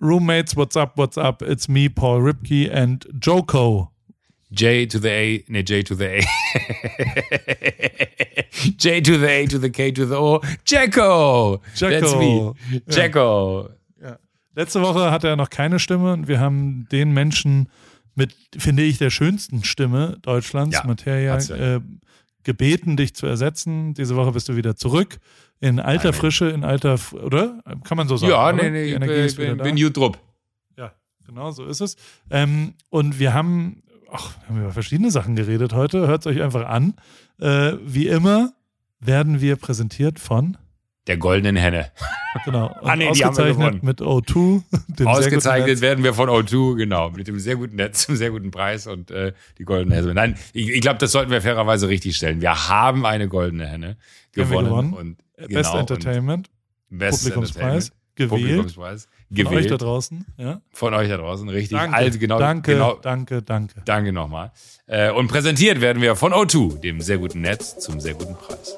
Roommates, what's up, what's up? It's me, Paul Ripke and Joko. J to the A, ne, J to the A. J to the A to the K to the O. Jacko! Jacko. That's me. Jacko. Letzte Woche hatte er noch keine Stimme und wir haben den Menschen mit, finde ich, der schönsten Stimme Deutschlands, Ja, Materia, ja. äh, gebeten, dich zu ersetzen. Diese Woche bist du wieder zurück. In alter Amen. Frische, in alter, oder? Kann man so sagen. Ja, oder? nee, nee, ich bin, bin, gut. Ja, genau, so ist es. Ähm, und wir haben, ach, wir haben über verschiedene Sachen geredet heute. Hört es euch einfach an. Äh, wie immer werden wir präsentiert von, Der goldenen Henne. genau, Ah, nee, die haben wir ausgezeichnet gewonnen. mit O2. dem sehr guten Ausgezeichnet Netz. werden wir von O2, genau, mit dem sehr guten Netz, zum sehr guten Preis und äh, die goldene Henne. Nein, ich, ich glaube, das sollten wir fairerweise richtig stellen. Wir haben eine goldene Henne gewonnen. gewonnen. Und, Best genau, Entertainment, Und Best Publikumspreis, Entertainment. gewählt. Publikumspreis. Von euch da Gewählt. draußen. Ja? Von euch da draußen, richtig. Danke, Also genau, danke, genau, danke, danke. Danke nochmal. Äh, und präsentiert werden wir von O2, dem sehr guten Netz zum sehr guten Preis.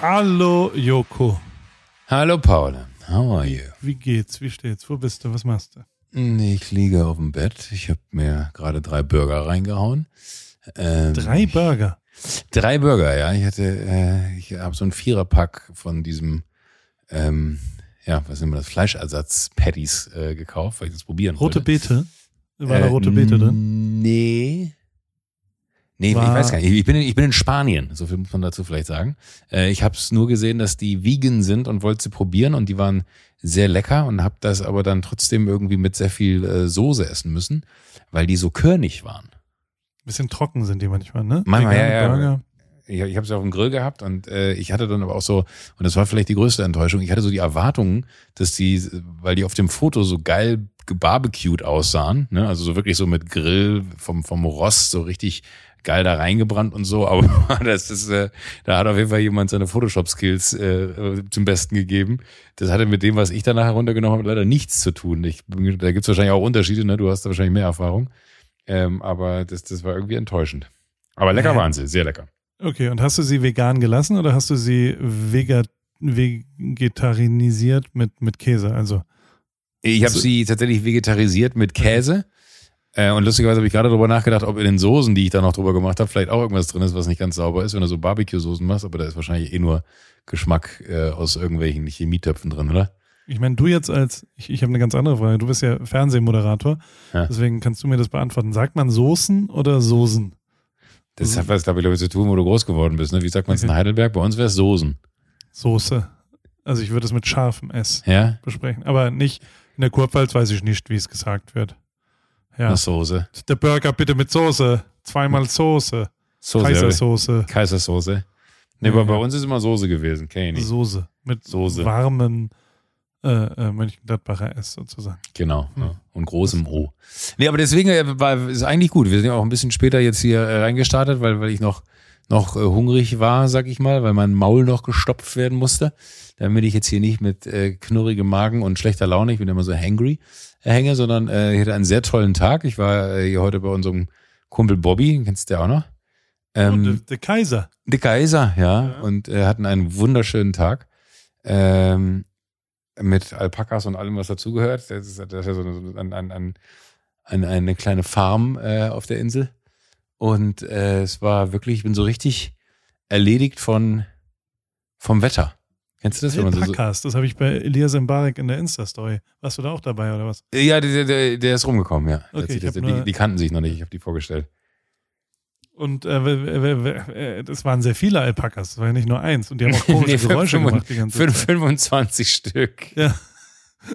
Hallo Joko. Hallo Paul, how are you? Wie geht's? Wie steht's? Wo bist du? Was machst du? Ich liege auf dem Bett. Ich habe mir gerade drei Burger reingehauen. Ähm, Drei Burger. Drei Burger, ja. Ich hatte, äh, ich habe so ein Viererpack von diesem, ähm, ja, was nennen wir das, Fleischersatz-Patties äh, gekauft, weil ich das probieren Rote wollte. Beete. War da Äh, rote Beete drin? Nee. Nee, War- ich weiß gar nicht. Ich bin, in, ich bin in Spanien, so viel muss man dazu vielleicht sagen. Äh, ich habe es nur gesehen, dass die vegan sind und wollte sie probieren und die waren sehr lecker und habe das aber dann trotzdem irgendwie mit sehr viel äh, Soße essen müssen, weil die so körnig waren. Bisschen trocken sind die manchmal, ne? Manchmal, ja, ja. Burger. Ich, ich habe sie auf dem Grill gehabt und äh, ich hatte dann aber auch so, und das war vielleicht die größte Enttäuschung, ich hatte so die Erwartungen, dass die, weil die auf dem Foto so geil gebarbecued aussahen, ne? also so wirklich so mit Grill vom, vom Rost so richtig geil da reingebrannt und so, aber das ist, äh, da hat auf jeden Fall jemand seine Photoshop-Skills äh, äh, zum Besten gegeben. Das hatte mit dem, was ich danach heruntergenommen habe, leider nichts zu tun. Ich, da gibt's wahrscheinlich auch Unterschiede, ne? du hast da wahrscheinlich mehr Erfahrung, ähm, aber das, das war irgendwie enttäuschend. Aber lecker waren sie, sehr lecker. Okay, und hast du sie vegan gelassen oder hast du sie vega, vegetarinisiert mit, mit Käse? Also, Ich habe So- sie tatsächlich vegetarisiert mit Käse. Äh, und lustigerweise habe ich gerade darüber nachgedacht, ob in den Soßen, die ich da noch drüber gemacht habe, vielleicht auch irgendwas drin ist, was nicht ganz sauber ist, wenn du so Barbecue-Soßen machst, aber da ist wahrscheinlich eh nur Geschmack äh, aus irgendwelchen Chemietöpfen drin, oder? ich meine, du jetzt als, ich, ich habe eine ganz andere Frage. Du bist ja Fernsehmoderator, Ja. deswegen kannst du mir das beantworten. Sagt man Soßen oder Soßen? Das hat was, glaube ich, zu tun, wo du groß geworden bist. Ne? Wie sagt man es in Okay. Heidelberg? Bei uns wäre es Soßen. Soße. Also ich würde es mit scharfem S Ja? besprechen, aber nicht in der Kurpfalz weiß ich nicht, wie es gesagt wird. Ja. Eine Soße. Der Burger bitte mit Soße. Zweimal Soße. Soße. Kaisersoße. Kaisersoße. Nee, Ja, aber bei ja. uns ist immer Soße gewesen. Kenn ich nicht. Soße. Mit Soße. warmen äh, äh, Mönchengladbacher S sozusagen. Genau. Hm. Ja. Und großem O. Nee, aber deswegen äh, war ist eigentlich gut. Wir sind ja auch ein bisschen später jetzt hier äh, reingestartet, weil, weil ich noch, noch hungrig war, sag ich mal, weil mein Maul noch gestopft werden musste. Damit ich jetzt hier nicht mit äh, knurrigem Magen und schlechter Laune, ich bin immer so hangry, hänge, sondern äh, ich hatte einen sehr tollen Tag. Ich war äh, hier heute bei unserem Kumpel Bobby, kennst du ja auch noch. Ähm, oh, der, der Kaiser. der Kaiser, ja, Ja. und äh, hatten einen wunderschönen Tag ähm, mit Alpakas und allem, was dazugehört. Das ist, das ist ja so eine, ein, ein, ein, ein, eine kleine Farm äh, auf der Insel. Und äh, es war wirklich, ich bin so richtig erledigt von vom Wetter. Kennst du das? Wenn man so, so, Alpakas, das habe ich bei Elias Mbarek in der Insta-Story. Warst du da auch dabei oder was? ja, der, der, der ist rumgekommen, ja. Okay, das, die, die kannten sich noch nicht, ich habe die vorgestellt. Und äh, äh, das waren sehr viele Alpakas, das war ja nicht nur eins. Und die haben auch komische Nee, Geräusche gemacht die ganze Zeit. 25 Stück. Ja.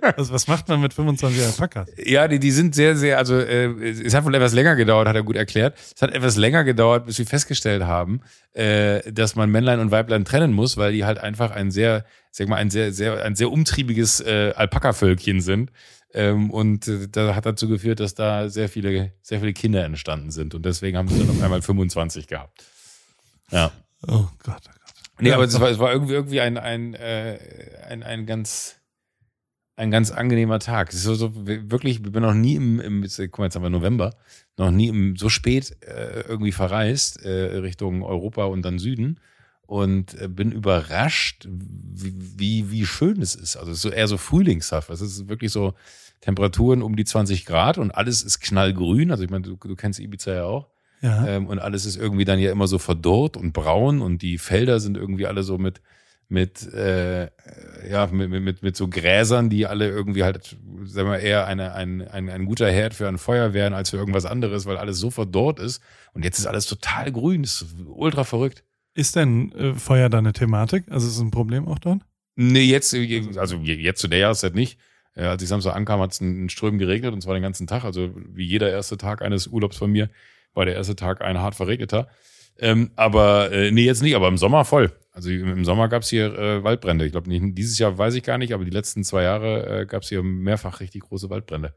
Also, was macht man mit 25 Alpakas? Ja, die, die sind sehr, sehr, also äh, es hat wohl etwas länger gedauert, hat er gut erklärt. Es hat etwas länger gedauert, bis wir festgestellt haben, äh, dass man Männlein und Weiblein trennen muss, weil die halt einfach ein sehr, sag mal, ein sehr, sehr, ein sehr umtriebiges äh, Alpaka-Völkchen sind. Ähm, und äh, da hat dazu geführt, dass da sehr viele, sehr viele Kinder entstanden sind. Und deswegen haben sie dann auf einmal 25 gehabt. Ja. Oh Gott, oh Gott. Nee, aber es war, es war irgendwie, irgendwie ein, ein, äh, ein, ein ganz, ein ganz angenehmer Tag. Es ist so, so wirklich, ich bin noch nie im, im guck mal, jetzt haben wir November, noch nie im, so spät äh, irgendwie verreist äh, Richtung Europa und dann Süden und äh, bin überrascht, wie, wie, wie schön es ist. Also es ist so eher so frühlingshaft. Es ist wirklich so Temperaturen um die 20 Grad und alles ist knallgrün. Also ich meine, du, du kennst Ibiza ja auch. Ja. Ähm, und alles ist irgendwie dann ja immer so verdorrt und braun und die Felder sind irgendwie alle so mit mit äh, ja mit, mit, mit so Gräsern, die alle irgendwie halt, sagen wir eher eine, ein, ein, ein guter Herd für ein Feuer wären als für irgendwas anderes, weil alles so verdorrt ist. Und jetzt ist alles total grün, ist ultra verrückt. Ist denn äh, Feuer da eine Thematik? Also ist es ein Problem auch dort? Nee, jetzt, also jetzt zu der Jahreszeit nicht. Ja, als ich Samstag ankam, hat es in Strömen geregnet und zwar den ganzen Tag. Also wie jeder erste Tag eines Urlaubs von mir war der erste Tag ein hart verregneter. Ähm, aber äh, nee, jetzt nicht, aber im Sommer voll. Also im Sommer gab es hier äh, Waldbrände. Ich glaube, dieses Jahr weiß ich gar nicht, aber die letzten zwei Jahre äh, gab es hier mehrfach richtig große Waldbrände.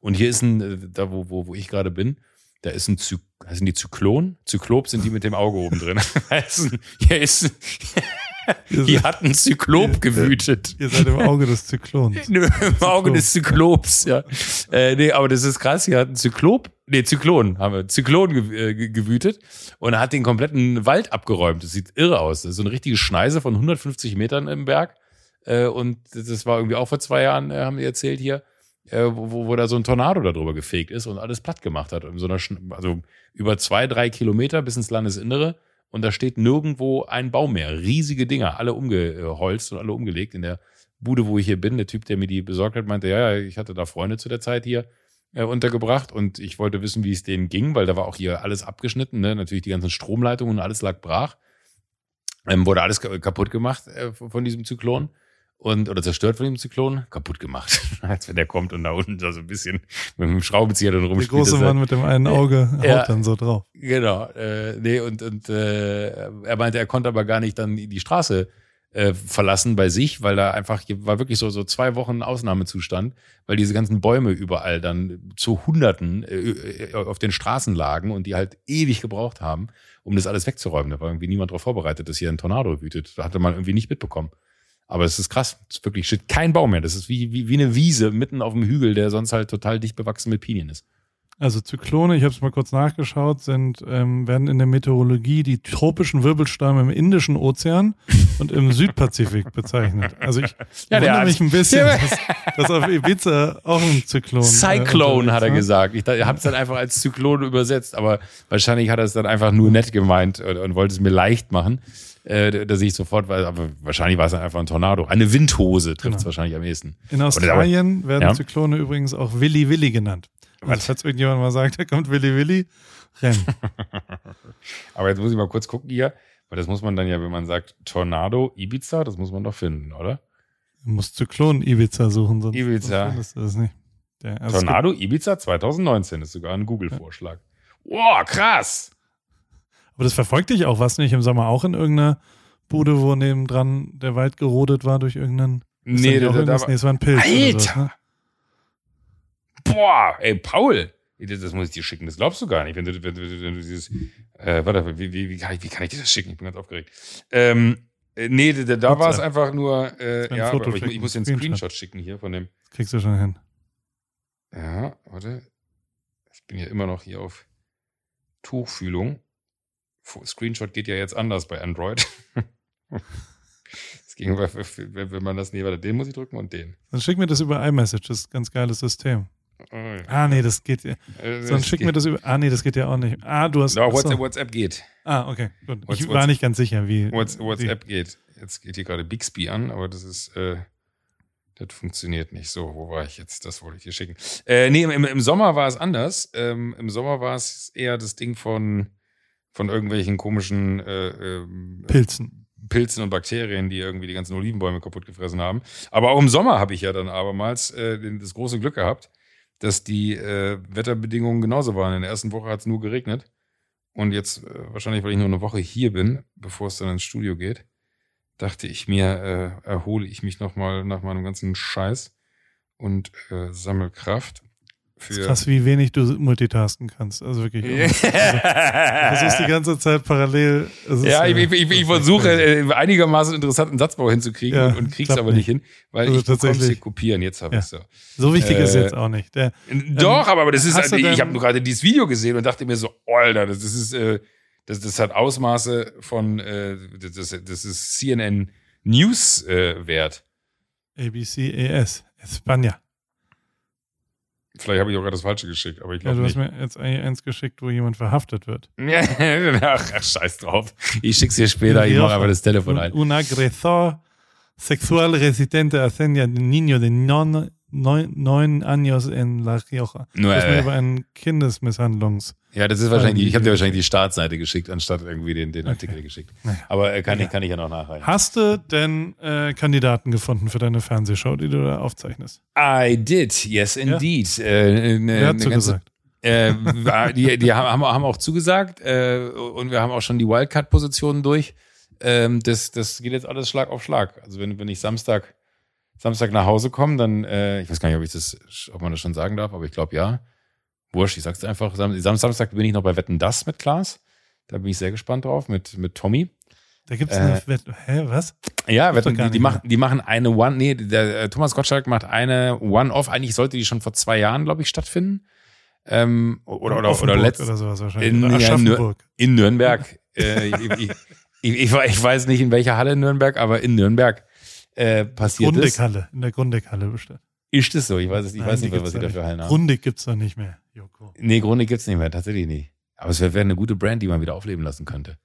Und hier ist ein, äh, da wo, wo, wo ich gerade bin, da ist ein Zy heißen die Zyklon? Zyklop sind die mit dem Auge oben drin. hier ist hier hat ein Zyklop gewütet. Ihr seid im Auge des Zyklons. Im Auge des Zyklops, ja. Äh, nee, aber das ist krass. Hier hat ein Zyklop, nee, Zyklon, haben wir, Zyklon äh, gewütet und er hat den kompletten Wald abgeräumt. Das sieht irre aus. Das ist so eine richtige Schneise von 150 Metern im Berg. Äh, und das war irgendwie auch vor zwei Jahren, haben wir erzählt hier, wo, wo da so ein Tornado darüber gefegt ist und alles platt gemacht hat. In so einer, also über zwei, drei Kilometer bis ins Landesinnere und da steht nirgendwo ein Baum mehr. Riesige Dinger, alle umgeholzt und alle umgelegt. In der Bude, wo ich hier bin, der Typ, der mir die besorgt hat, meinte, ja, ich hatte da Freunde zu der Zeit hier äh, untergebracht und ich wollte wissen, wie es denen ging, weil da war auch hier alles abgeschnitten, ne? natürlich die ganzen Stromleitungen und alles lag brach. Ähm, wurde alles kaputt gemacht äh, von diesem Zyklon und oder zerstört von dem Zyklon, kaputt gemacht. Als wenn der kommt und da unten so ein bisschen mit dem Schraubenzieher dann rumspielt. Der große Mann mit dem einen Auge haut ja, dann so drauf. Genau. Äh, nee, und, und äh, er meinte, er konnte aber gar nicht dann die Straße äh, verlassen bei sich, weil da einfach war wirklich so so zwei Wochen Ausnahmezustand, weil diese ganzen Bäume überall dann zu Hunderten äh, äh, auf den Straßen lagen und die halt ewig gebraucht haben, um das alles wegzuräumen. Da war irgendwie niemand darauf vorbereitet, dass hier ein Tornado wütet. Da hatte man irgendwie nicht mitbekommen. Aber es ist krass. Es ist wirklich steht kein Baum mehr. Das ist wie, wie, wie eine Wiese mitten auf dem Hügel, der sonst halt total dicht bewachsen mit Pinien ist. Also Zyklone, ich habe es mal kurz nachgeschaut, sind, ähm, werden in der Meteorologie die tropischen Wirbelstürme im Indischen Ozean und im Südpazifik bezeichnet. Also ich ja, wundere mich ein bisschen, dass, dass auf Ibiza auch ein Zyklon. Cyclone äh, hat er gesagt. Ich, ich habe es dann einfach als Zyklon übersetzt, aber wahrscheinlich hat er es dann einfach nur nett gemeint und, und wollte es mir leicht machen äh, dass ich sofort weiß, aber wahrscheinlich war es einfach ein Tornado. Eine Windhose trifft es genau. wahrscheinlich am ehesten. In Australien aber, werden ja? Zyklone übrigens auch Willy Willy genannt. Also, falls irgendjemand mal sagt, da kommt Willy Willy, rennen. aber jetzt muss ich mal kurz gucken hier, weil das muss man dann ja, wenn man sagt Tornado Ibiza, das muss man doch finden, oder? Du musst Zyklon Ibiza suchen, sonst Ibiza. findest du das nicht. Der, also Tornado Ibiza 2019 ist sogar ein Google-Vorschlag. Ja. Wow, krass! Aber das verfolgt dich auch, was nicht im Sommer auch in irgendeiner Bude, wo nebendran der Wald gerodet war durch irgendeinen. Nee, da, da, da, nee, es war ein Pilz. Alter! So, ne? Boah, ey, Paul! Das muss ich dir schicken, das glaubst du gar nicht, wenn du, wenn du, wenn du dieses. Äh, warte, wie, wie, wie, kann ich, wie kann ich dir das schicken? Ich bin ganz aufgeregt. Ähm, äh, nee, da, da war es einfach nur. Äh, ja, aber ich, ich, muss einen Screenshot schicken hier von dem. Das kriegst du schon hin. Ja, warte. Ich bin ja immer noch hier auf Tuchfühlung. Screenshot geht ja jetzt anders bei Android. Das ging, wenn man das nee, warte, den muss ich drücken und den. Dann schick mir das über iMessage, das ist ein ganz geiles System. Ah, nee, das geht ja. Äh, Sonst schick mir das über. Ah, nee, das geht ja auch nicht. Ah, du hast. No, WhatsApp, WhatsApp geht. Ah, okay, gut. ich war nicht ganz sicher, wie. WhatsApp wie. geht. Jetzt geht hier gerade Bixby an, aber das ist. Äh, das funktioniert nicht so. Wo war ich jetzt? Das wollte ich dir schicken. Äh, nee, im, im Sommer war es anders. Ähm, Im Sommer war es eher das Ding von von irgendwelchen komischen äh, äh, Pilzen. Pilzen und Bakterien, die irgendwie die ganzen Olivenbäume kaputt gefressen haben. Aber auch im Sommer habe ich ja dann abermals äh, das große Glück gehabt, dass die äh, Wetterbedingungen genauso waren. In der ersten Woche hat es nur geregnet. Und jetzt, äh, wahrscheinlich, weil ich nur eine Woche hier bin, bevor es dann ins Studio geht, dachte ich mir, äh, erhole ich mich nochmal nach meinem ganzen Scheiß und äh, sammle Kraft für. Krass, wie wenig du multitasken kannst. Also wirklich. Also, versuchst die ganze Zeit parallel. ja, ich, ich, ich versuche äh, einigermaßen interessanten Satzbau hinzukriegen ja, und, und krieg's aber nicht hin, weil also ich tatsächlich kopieren. Jetzt habe ja. ich so. So wichtig äh, ist jetzt auch nicht. Der, doch, ähm, aber das ist. Also, ich habe nur gerade dieses Video gesehen und dachte mir so, Alter, das ist. Äh, das, das hat Ausmaße von. Äh, das, das ist CNN News äh, wert. ABC ES, España. Vielleicht habe ich auch gerade das Falsche geschickt, aber ich glaube ja, du hast mir jetzt eins geschickt, wo jemand verhaftet wird. ach, ach, scheiß drauf. Ich schick's dir später, ich mache aber das Telefon ein. Un agresor sexual resistente a de niño de non neun, neun años en La Rioja. Nur, das ist mir über einen Kindesmisshandlungs. Ja, das ist wahrscheinlich, ich habe dir wahrscheinlich die Startseite geschickt, anstatt irgendwie den, den Artikel okay. geschickt. Aber äh, kann, ja. ich, kann ich ja noch nachreichen. Hast du denn äh, Kandidaten gefunden für deine Fernsehshow, die du da aufzeichnest? I did, yes indeed. Ja? Äh, ne, Wer hat ne zugesagt? Äh, die die haben, haben auch zugesagt äh, und wir haben auch schon die Wildcard-Positionen durch. Ähm, das, das geht jetzt alles Schlag auf Schlag. Also wenn, wenn ich Samstag Samstag nach Hause komme, dann, äh, ich weiß gar nicht, ob ich das, ob man das schon sagen darf, aber ich glaube ja. Wurscht, ich sag's einfach. Sam Samstag bin ich noch bei Wetten Das mit Klaas. Da bin ich sehr gespannt drauf, mit, mit Tommy. Da gibt's eine äh, Wette, hä, was? Ja, Wetten, die, die machen, die machen eine One, nee, der äh, Thomas Gottschalk macht eine One-Off. Eigentlich sollte die schon vor zwei Jahren, glaube ich, stattfinden. Ähm, oder, oder, oder letztes. Oder sowas wahrscheinlich. In, ja, in, Nürnberg. äh, ich, ich, ich, ich, weiß nicht, in welcher Halle in Nürnberg, aber in Nürnberg äh, passiert Grundeckhalle, ist. in der Grundeckhalle bestimmt. Ist das so? Ich weiß es, ich Nein, weiß nicht mehr, was sie dafür Hallen haben. Grundig gibt's doch nicht mehr, Joko. Nee, Grundig gibt's nicht mehr, tatsächlich nicht. Aber es wäre wär eine gute Brand, die man wieder aufleben lassen könnte.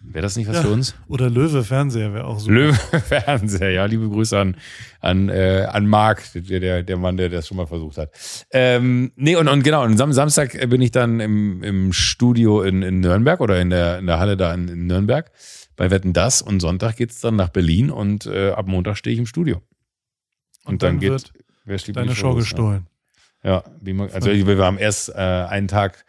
Wäre das nicht was ja, für uns? Oder Löwe Fernseher wäre auch so. Löwe Fernseher, ja. Liebe Grüße an, an, äh, an Marc, der, der, der Mann, der das schon mal versucht hat. Ähm, nee, und, und genau, und Sam Samstag bin ich dann im, im Studio in, in Nürnberg oder in der, in der Halle da in, in Nürnberg bei Wetten das und Sonntag geht's dann nach Berlin und äh, ab Montag stehe ich im Studio. Und, und dann, dann, geht wer deine Show gestohlen. Ja, man, also wir haben erst äh, einen Tag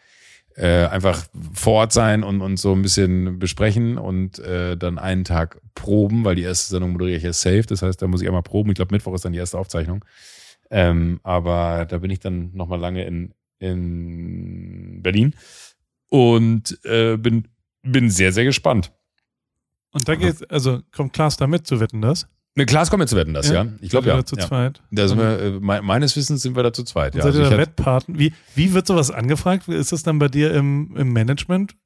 äh, einfach vor Ort sein und, und so ein bisschen besprechen und äh, dann einen Tag proben, weil die erste Sendung moderiere ich ja safe. Das heißt, da muss ich einmal proben. Ich glaube, Mittwoch ist dann die erste Aufzeichnung. Ähm, aber da bin ich dann nochmal lange in, in Berlin und äh, bin, bin sehr, sehr gespannt. Und da geht, also kommt Klaas da mit zu wetten, das? Ne, Klaas kommt mit zu wetten, das, ja. ja. Ich glaube ja. zu ja. zweit. Da sind wir, äh, meines Wissens sind wir da zu zweit. Ja. Seid ihr also da Wettpaten? Wie, wie wird sowas angefragt? Ist das dann bei dir im, im Management?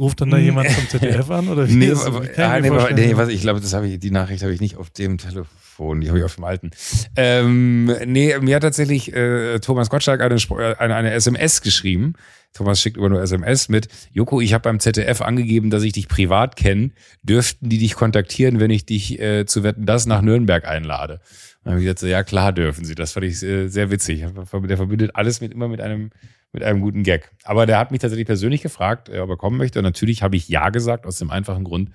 Ruft dann da jemand vom ZDF an? Oder wie nee, aber, ah, nee, nee, was, ich glaube, das habe ich, die Nachricht habe ich nicht auf dem Telefon, die habe ich auf dem alten. Ähm, nee, mir hat tatsächlich äh, Thomas Gottschalk eine, eine, eine SMS geschrieben Thomas schickt immer nur SMS mit, Joko, ich habe beim ZDF angegeben, dass ich dich privat kenne. Dürften die dich kontaktieren, wenn ich dich äh, zu Wetten das nach Nürnberg einlade? Dann habe ich gesagt, ja klar dürfen sie. Das fand ich äh, sehr witzig. Der verbindet alles mit immer mit einem mit einem guten Gag. Aber der hat mich tatsächlich persönlich gefragt, äh, ob er kommen möchte. Und natürlich habe ich ja gesagt, aus dem einfachen Grund,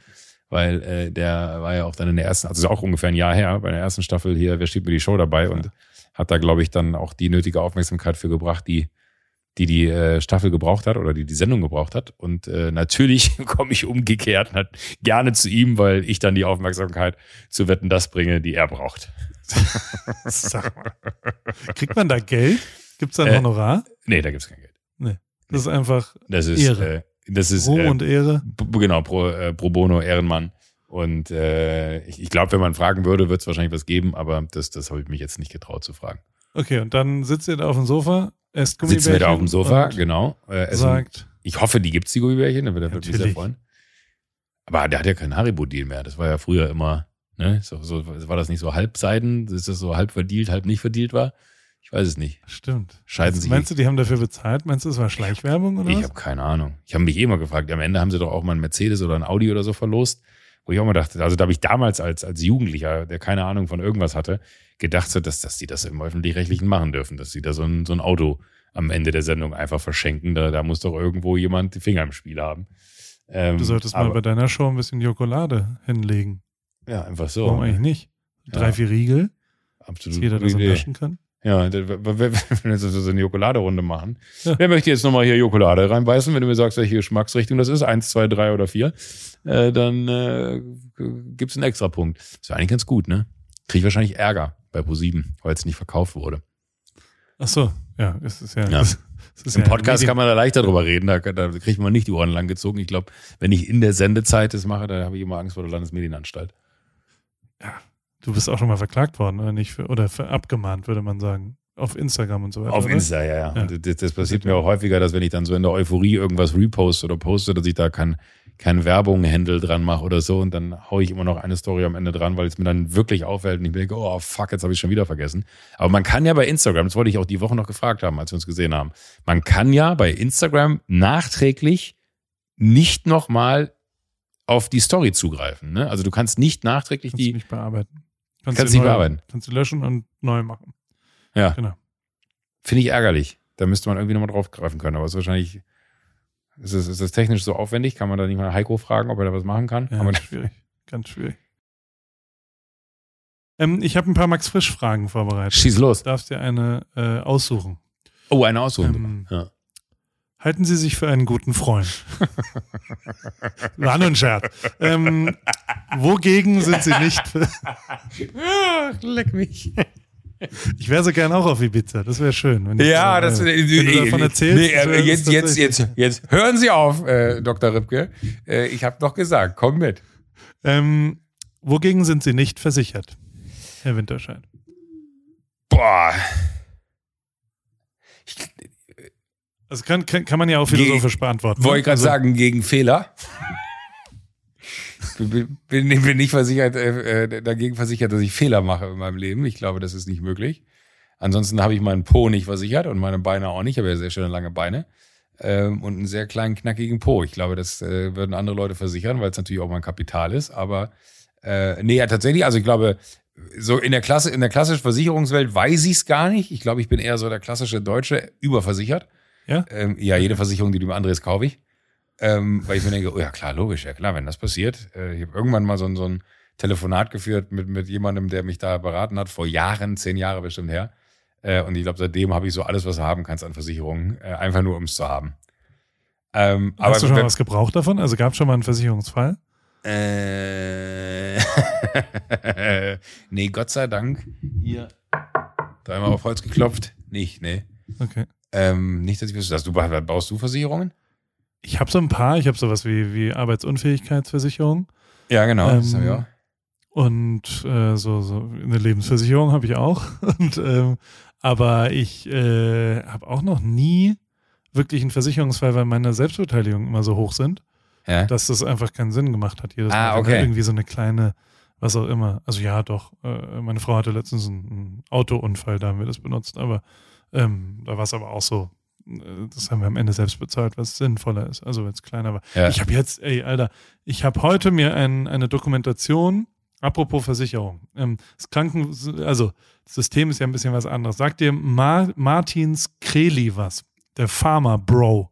weil äh, der war ja auch dann in der ersten, also auch ungefähr ein Jahr her, bei der ersten Staffel hier, wer steht mir die Show dabei und hat da, glaube ich, dann auch die nötige Aufmerksamkeit für gebracht, die die die äh, Staffel gebraucht hat oder die die Sendung gebraucht hat. Und äh, natürlich komme ich umgekehrt gerne zu ihm, weil ich dann die Aufmerksamkeit zu Wetten das bringe, die er braucht. Sag mal. Kriegt man da Geld? Gibt es da ein äh, Honorar? Nee, da gibt es kein Geld. Nee. Das ist einfach das ist, Ehre. Äh, das ist Ruhm äh, und Ehre. Genau, pro, äh, pro bono Ehrenmann. Und äh, ich, ich glaube, wenn man fragen würde, wird es wahrscheinlich was geben, aber das, das habe ich mich jetzt nicht getraut zu fragen. Okay, und dann sitzt ihr da auf dem Sofa Esst Sitzen wir da auf dem Sofa, genau. Äh, sagt. Ich hoffe, die gibt's die Gummibärchen, dann würde er mich sehr freuen. Aber der hat ja keinen Haribo-Deal mehr. Das war ja früher immer, ne? So, so, war das nicht so halbseiden, dass das so halb verdient, halb nicht verdient war? Ich weiß es nicht. Stimmt. Scheiden sich. Meinst du, die haben dafür bezahlt? Meinst du, das war Schleichwerbung oder Ich habe keine Ahnung. Ich habe mich eh immer gefragt. Am Ende haben sie doch auch mal einen Mercedes oder ein Audi oder so verlost, wo ich auch mal dachte, also da habe ich damals als, als Jugendlicher, der keine Ahnung von irgendwas hatte, gedacht so, dass, dass die das im Öffentlich-Rechtlichen machen dürfen, dass sie da so ein, so ein Auto am Ende der Sendung einfach verschenken. Da, da muss doch irgendwo jemand die Finger im Spiel haben. Ähm, du solltest aber, mal bei deiner Show ein bisschen Jokolade hinlegen. Ja, einfach so. Warum eigentlich nicht? Drei, ja. vier Riegel. Absolut. Dass jeder das so naschen kann. Ja, wenn wir so eine Jokolade-Runde machen. Ja. Wer möchte jetzt nochmal hier Jokolade reinbeißen? Wenn du mir sagst, welche Geschmacksrichtung das ist, eins, zwei, drei oder vier, äh, dann äh, gibt's einen extra Punkt. Das wäre eigentlich ganz gut, ne? Krieg ich wahrscheinlich Ärger bei Pro7, weil es nicht verkauft wurde. Ach so. ja, es ist ja. Ja. Es, es ist Im ja Podcast kann man da leichter drüber reden, da, da kriegt man nicht die Ohren lang gezogen. Ich glaube, wenn ich in der Sendezeit das mache, da habe ich immer Angst vor der Landesmedienanstalt. Du bist auch schon mal verklagt worden, oder nicht? Oder für abgemahnt, würde man sagen. Auf Instagram und so weiter. Auf? Insta, ja, ja. Ja. Das, das passiert mir auch häufiger, dass wenn ich dann so in der Euphorie irgendwas reposte oder poste, dass ich da kein, kein Werbung-Händel dran mache oder so und dann haue ich immer noch eine Story am Ende dran, weil es mir dann wirklich auffällt und ich mir denke, oh fuck, jetzt habe ich schon wieder vergessen. Aber man kann ja bei Instagram, das wollte ich auch die Woche noch gefragt haben, als wir uns gesehen haben, man kann ja bei Instagram nachträglich nicht nochmal auf die Story zugreifen. Ne? Also du kannst nicht nachträglich Kannst die, nicht bearbeiten. Kannst du nicht neu- bearbeiten. Kannst du löschen und neu machen. ja, Genau. finde ich ärgerlich. Da müsste man irgendwie nochmal draufgreifen können, aber es ist wahrscheinlich, ist es, ist es technisch so aufwendig? Kann man da nicht mal Heiko fragen, ob er da was machen kann? Ja, aber, schwierig. Ganz schwierig. Ähm, ich habe ein paar Max Frisch-Fragen vorbereitet. schieß los. Du darfst dir eine äh, aussuchen. Oh, eine Aussuchung. Ähm, ja. Halten Sie sich für einen guten Freund. War nur ein Scherz. Ähm, wogegen sind Sie nicht? Ach, leck mich. Ich wäre so gern auch auf Ibiza. Das wäre schön. Wenn ich, Ja, äh, das wenn du davon erzählst. Nee, das äh, jetzt, das jetzt, jetzt, jetzt hören Sie auf, äh, Dr. Ripke. Äh, ich habe doch gesagt, komm mit. Ähm, wogegen sind Sie nicht versichert, Herr Winterscheid? Boah. Ich Also kann, kann, kann man ja auch philosophisch beantworten. wollte gerade also, sagen, gegen Fehler. Ich bin, bin, bin nicht versichert, äh, äh, dagegen versichert, dass ich Fehler mache in meinem Leben. Ich glaube, das ist nicht möglich. Ansonsten habe ich meinen Po nicht versichert und meine Beine auch nicht. Ich habe ja sehr schöne lange Beine ähm, und einen sehr kleinen, knackigen Po. Ich glaube, das äh, würden andere Leute versichern, weil es natürlich auch mein Kapital ist. Aber äh, nee, ja, tatsächlich. Also ich glaube, so in der Klasse, in der klassischen Versicherungswelt weiß ich es gar nicht. Ich glaube, ich bin eher so der klassische Deutsche, überversichert. Ja? Ähm, ja, jede Versicherung, die du mir andrehst, kaufe ich. Ähm, weil ich mir denke, oh ja klar, logisch, ja klar, wenn das passiert. Äh, ich habe irgendwann mal so ein, so ein Telefonat geführt mit, mit jemandem, der mich da beraten hat, vor Jahren, zehn Jahre bestimmt her. Äh, und ich glaube, seitdem habe ich so alles, was du haben kannst an Versicherungen, äh, einfach nur, um es zu haben. Ähm, aber Hast du schon mal was gebraucht davon? Also gab es schon mal einen Versicherungsfall? Äh, nee, Gott sei Dank. Hier. Dreimal auf Holz geklopft. Nicht, nee. Okay. Ähm, nicht, dass ich wüsste, dass du baust du Versicherungen? Ich habe so ein paar. Ich habe sowas wie, wie Arbeitsunfähigkeitsversicherung Ja, genau. Ähm, das hab ich auch. und äh, so, so eine Lebensversicherung habe ich auch. Und, ähm, aber ich äh, habe auch noch nie wirklich einen Versicherungsfall, weil meine Selbstbeteiligung immer so hoch sind, Ja. dass das einfach keinen Sinn gemacht hat. Jedes Ah, Mal okay. irgendwie so eine kleine, was auch immer. Also ja, doch. Äh, meine Frau hatte letztens einen Autounfall, da haben wir das benutzt, aber ähm, da war es aber auch so. äh, Das haben wir am Ende selbst bezahlt, was sinnvoller ist. Also wenn es kleiner war. Ja. Ich habe jetzt, ey, Alter, ich habe heute mir ein, eine Dokumentation, apropos Versicherung. Ähm, das Kranken, also das System ist ja ein bisschen was anderes. Sagt dir Mar Martins Kreli was? Der Farmer Bro.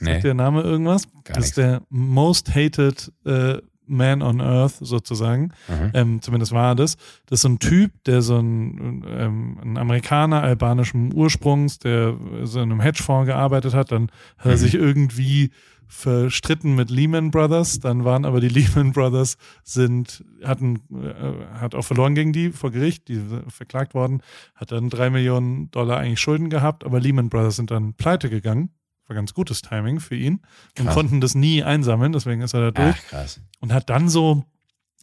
Sagt Nee. der Name irgendwas? Gar das ist der most hated äh, man on earth sozusagen. Mhm. Ähm, zumindest war er das. Das ist so ein Typ, der so ein, ähm, ein Amerikaner albanischen Ursprungs, der so in einem Hedgefonds gearbeitet hat. Dann hat er Mhm. sich irgendwie verstritten mit Lehman Brothers. Dann waren aber die Lehman Brothers sind, hatten, äh, hat auch verloren gegen die vor Gericht, die verklagt worden, hat dann drei Millionen Dollar eigentlich Schulden gehabt, aber Lehman Brothers sind dann pleite gegangen. War ganz gutes Timing für ihn und Krass. konnten das nie einsammeln, deswegen ist er da durch Ach, krass. und hat dann so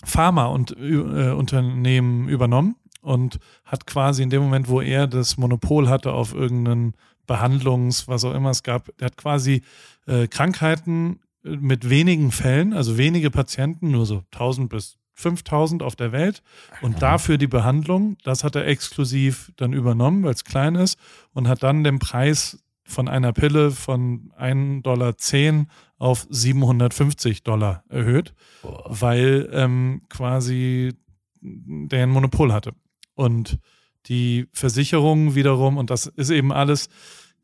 Pharma und äh, Unternehmen übernommen und hat quasi in dem Moment, wo er das Monopol hatte auf irgendeinen Behandlungs, was auch immer es gab, er hat quasi äh, Krankheiten äh, mit wenigen Fällen, also wenige Patienten, nur so 1000 bis 5000 auf der Welt und dafür die Behandlung, das hat er exklusiv dann übernommen, weil es klein ist und hat dann den Preis von einer Pille von 1,10 Dollar auf 750 Dollar erhöht Boah. weil ähm, quasi der ein Monopol hatte. Und die Versicherung wiederum, und das ist eben alles,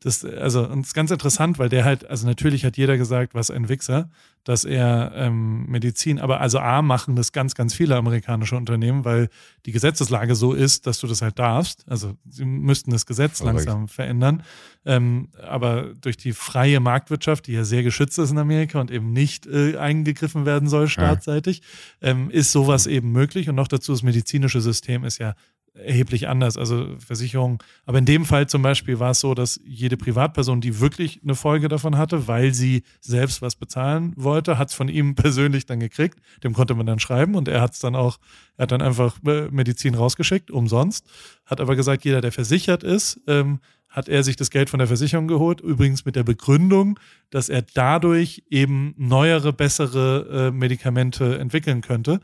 das, also, und es ist ganz interessant, weil der halt, also natürlich hat jeder gesagt, was ein Wichser, dass er ähm, Medizin, aber also A machen das ganz, ganz viele amerikanische Unternehmen, weil die Gesetzeslage so ist, dass du das halt darfst. Also sie müssten das Gesetz Verrückt. langsam verändern. Ähm, aber durch die freie Marktwirtschaft, die ja sehr geschützt ist in Amerika und eben nicht äh, eingegriffen werden soll, staatsseitig, ähm, ist sowas eben möglich. Und noch dazu, das medizinische System ist ja erheblich anders. Also Versicherung. Aber in dem Fall zum Beispiel war es so, dass jede Privatperson, die wirklich eine Folge davon hatte, weil sie selbst was bezahlen wollte, hat es von ihm persönlich dann gekriegt. Dem konnte man dann schreiben und er hat es dann auch, er hat dann einfach äh, Medizin rausgeschickt, umsonst. Hat aber gesagt, jeder, der versichert ist, ähm, hat er sich das Geld von der Versicherung geholt, übrigens mit der Begründung, dass er dadurch eben neuere, bessere äh, Medikamente entwickeln könnte.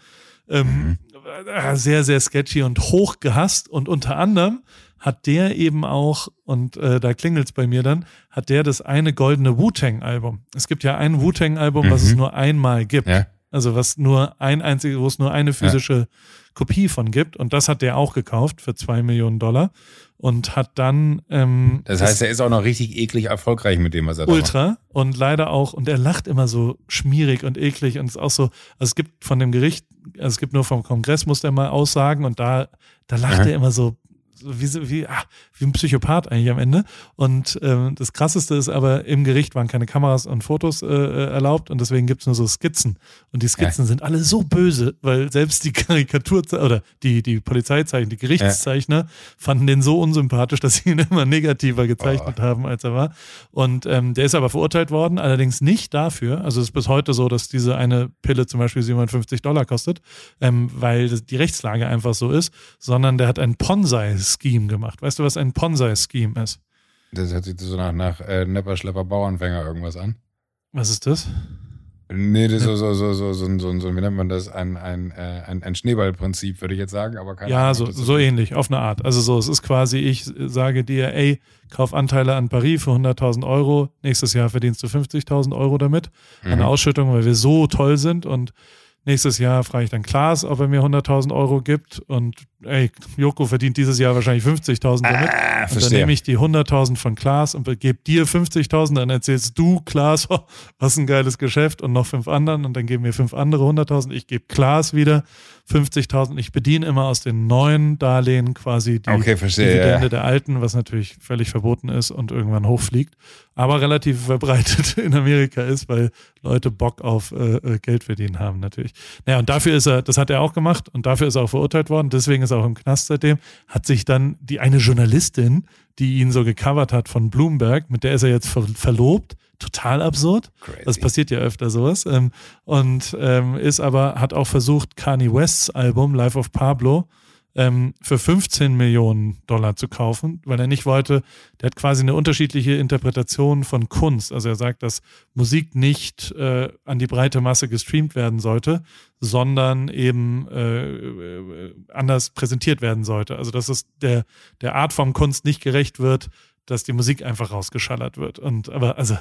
Ähm, mhm. Äh, sehr, sehr sketchy und hoch gehasst. Und unter anderem hat der eben auch, und äh, da klingelt's bei mir dann, hat der das eine goldene Wu-Tang-Album. Es gibt ja ein Wu-Tang-Album, mhm. was es mhm. nur einmal gibt. Ja. Also was nur ein einziges, wo es nur eine physische ja. Kopie von gibt. Und das hat der auch gekauft für zwei Millionen Dollar und hat dann. Ähm, das heißt, er ist auch noch richtig eklig erfolgreich mit dem, was er da Ultra macht. und leider auch und er lacht immer so schmierig und eklig und ist auch so. Also es gibt von dem Gericht, also es gibt nur vom Kongress muss er mal Aussagen und da da lacht Aha. er immer so wie, wie, ah, wie ein Psychopath eigentlich am Ende. Und ähm, das Krasseste ist aber, im Gericht waren keine Kameras und Fotos äh, äh erlaubt und deswegen gibt's nur so Skizzen. Und die Skizzen ja. sind alle so böse, weil selbst die Karikatur oder die, die Polizeizeichen, die Gerichtszeichner ja. fanden den so unsympathisch, dass sie ihn immer negativer gezeichnet oh. haben, als er war. Und ähm, der ist aber verurteilt worden, allerdings nicht dafür. Also es ist bis heute so, dass diese eine Pille zum Beispiel 750 Dollar kostet, ähm, weil die Rechtslage einfach so ist, sondern der hat ein Ponsai Scheme gemacht. Weißt du, was ein Bonsai-Scheme ist? Das hört sich so nach, nach äh, Nepper, Schlepper, Bauernfänger irgendwas an. Was ist das? Nee, das ist so, so, so, so, so, so, so, wie nennt man das? Ein, ein, äh, ein, ein Schneeballprinzip, würde ich jetzt sagen, aber keine Ja, Ahnung, so, so ähnlich, auf eine Art. Also so, es ist quasi, ich sage dir, ey, kauf Anteile an Paris für 100.000 Euro, nächstes Jahr verdienst du 50.000 Euro damit. Mhm. Eine Ausschüttung, weil wir so toll sind und nächstes Jahr frage ich dann Klaas, ob er mir 100.000 Euro gibt und ey, Joko verdient dieses Jahr wahrscheinlich 50.000 damit. Ah, und dann nehme ich die 100.000 von Klaas und gebe dir 50.000, dann erzählst du Klaas, oh, was ein geiles Geschäft und noch fünf anderen und dann geben mir fünf andere 100.000. Ich gebe Klaas wieder 50.000. Ich bediene immer aus den neuen Darlehen quasi die okay, verstehe, Dividende ja. der alten, was natürlich völlig verboten ist und irgendwann hochfliegt, aber relativ verbreitet in Amerika ist, weil Leute Bock auf äh, äh, Geld verdienen haben natürlich. Naja, und dafür ist er, das hat er auch gemacht und dafür ist er auch verurteilt worden. Deswegen ist er auch im Knast seitdem. Hat sich dann die eine Journalistin, die ihn so gecovert hat von Bloomberg, mit der ist er jetzt ver verlobt total absurd. Crazy. Das passiert ja öfter sowas. Ähm, und ähm, ist aber, hat auch versucht, Kanye Wests Album Life of Pablo ähm, für 15 Millionen Dollar zu kaufen, weil er nicht wollte, der hat quasi eine unterschiedliche Interpretation von Kunst. Also er sagt, dass Musik nicht äh, an die breite Masse gestreamt werden sollte, sondern eben äh, äh anders präsentiert werden sollte. Also dass es der, der Art von Kunst nicht gerecht wird, dass die Musik einfach rausgeschallert wird. Und aber, also,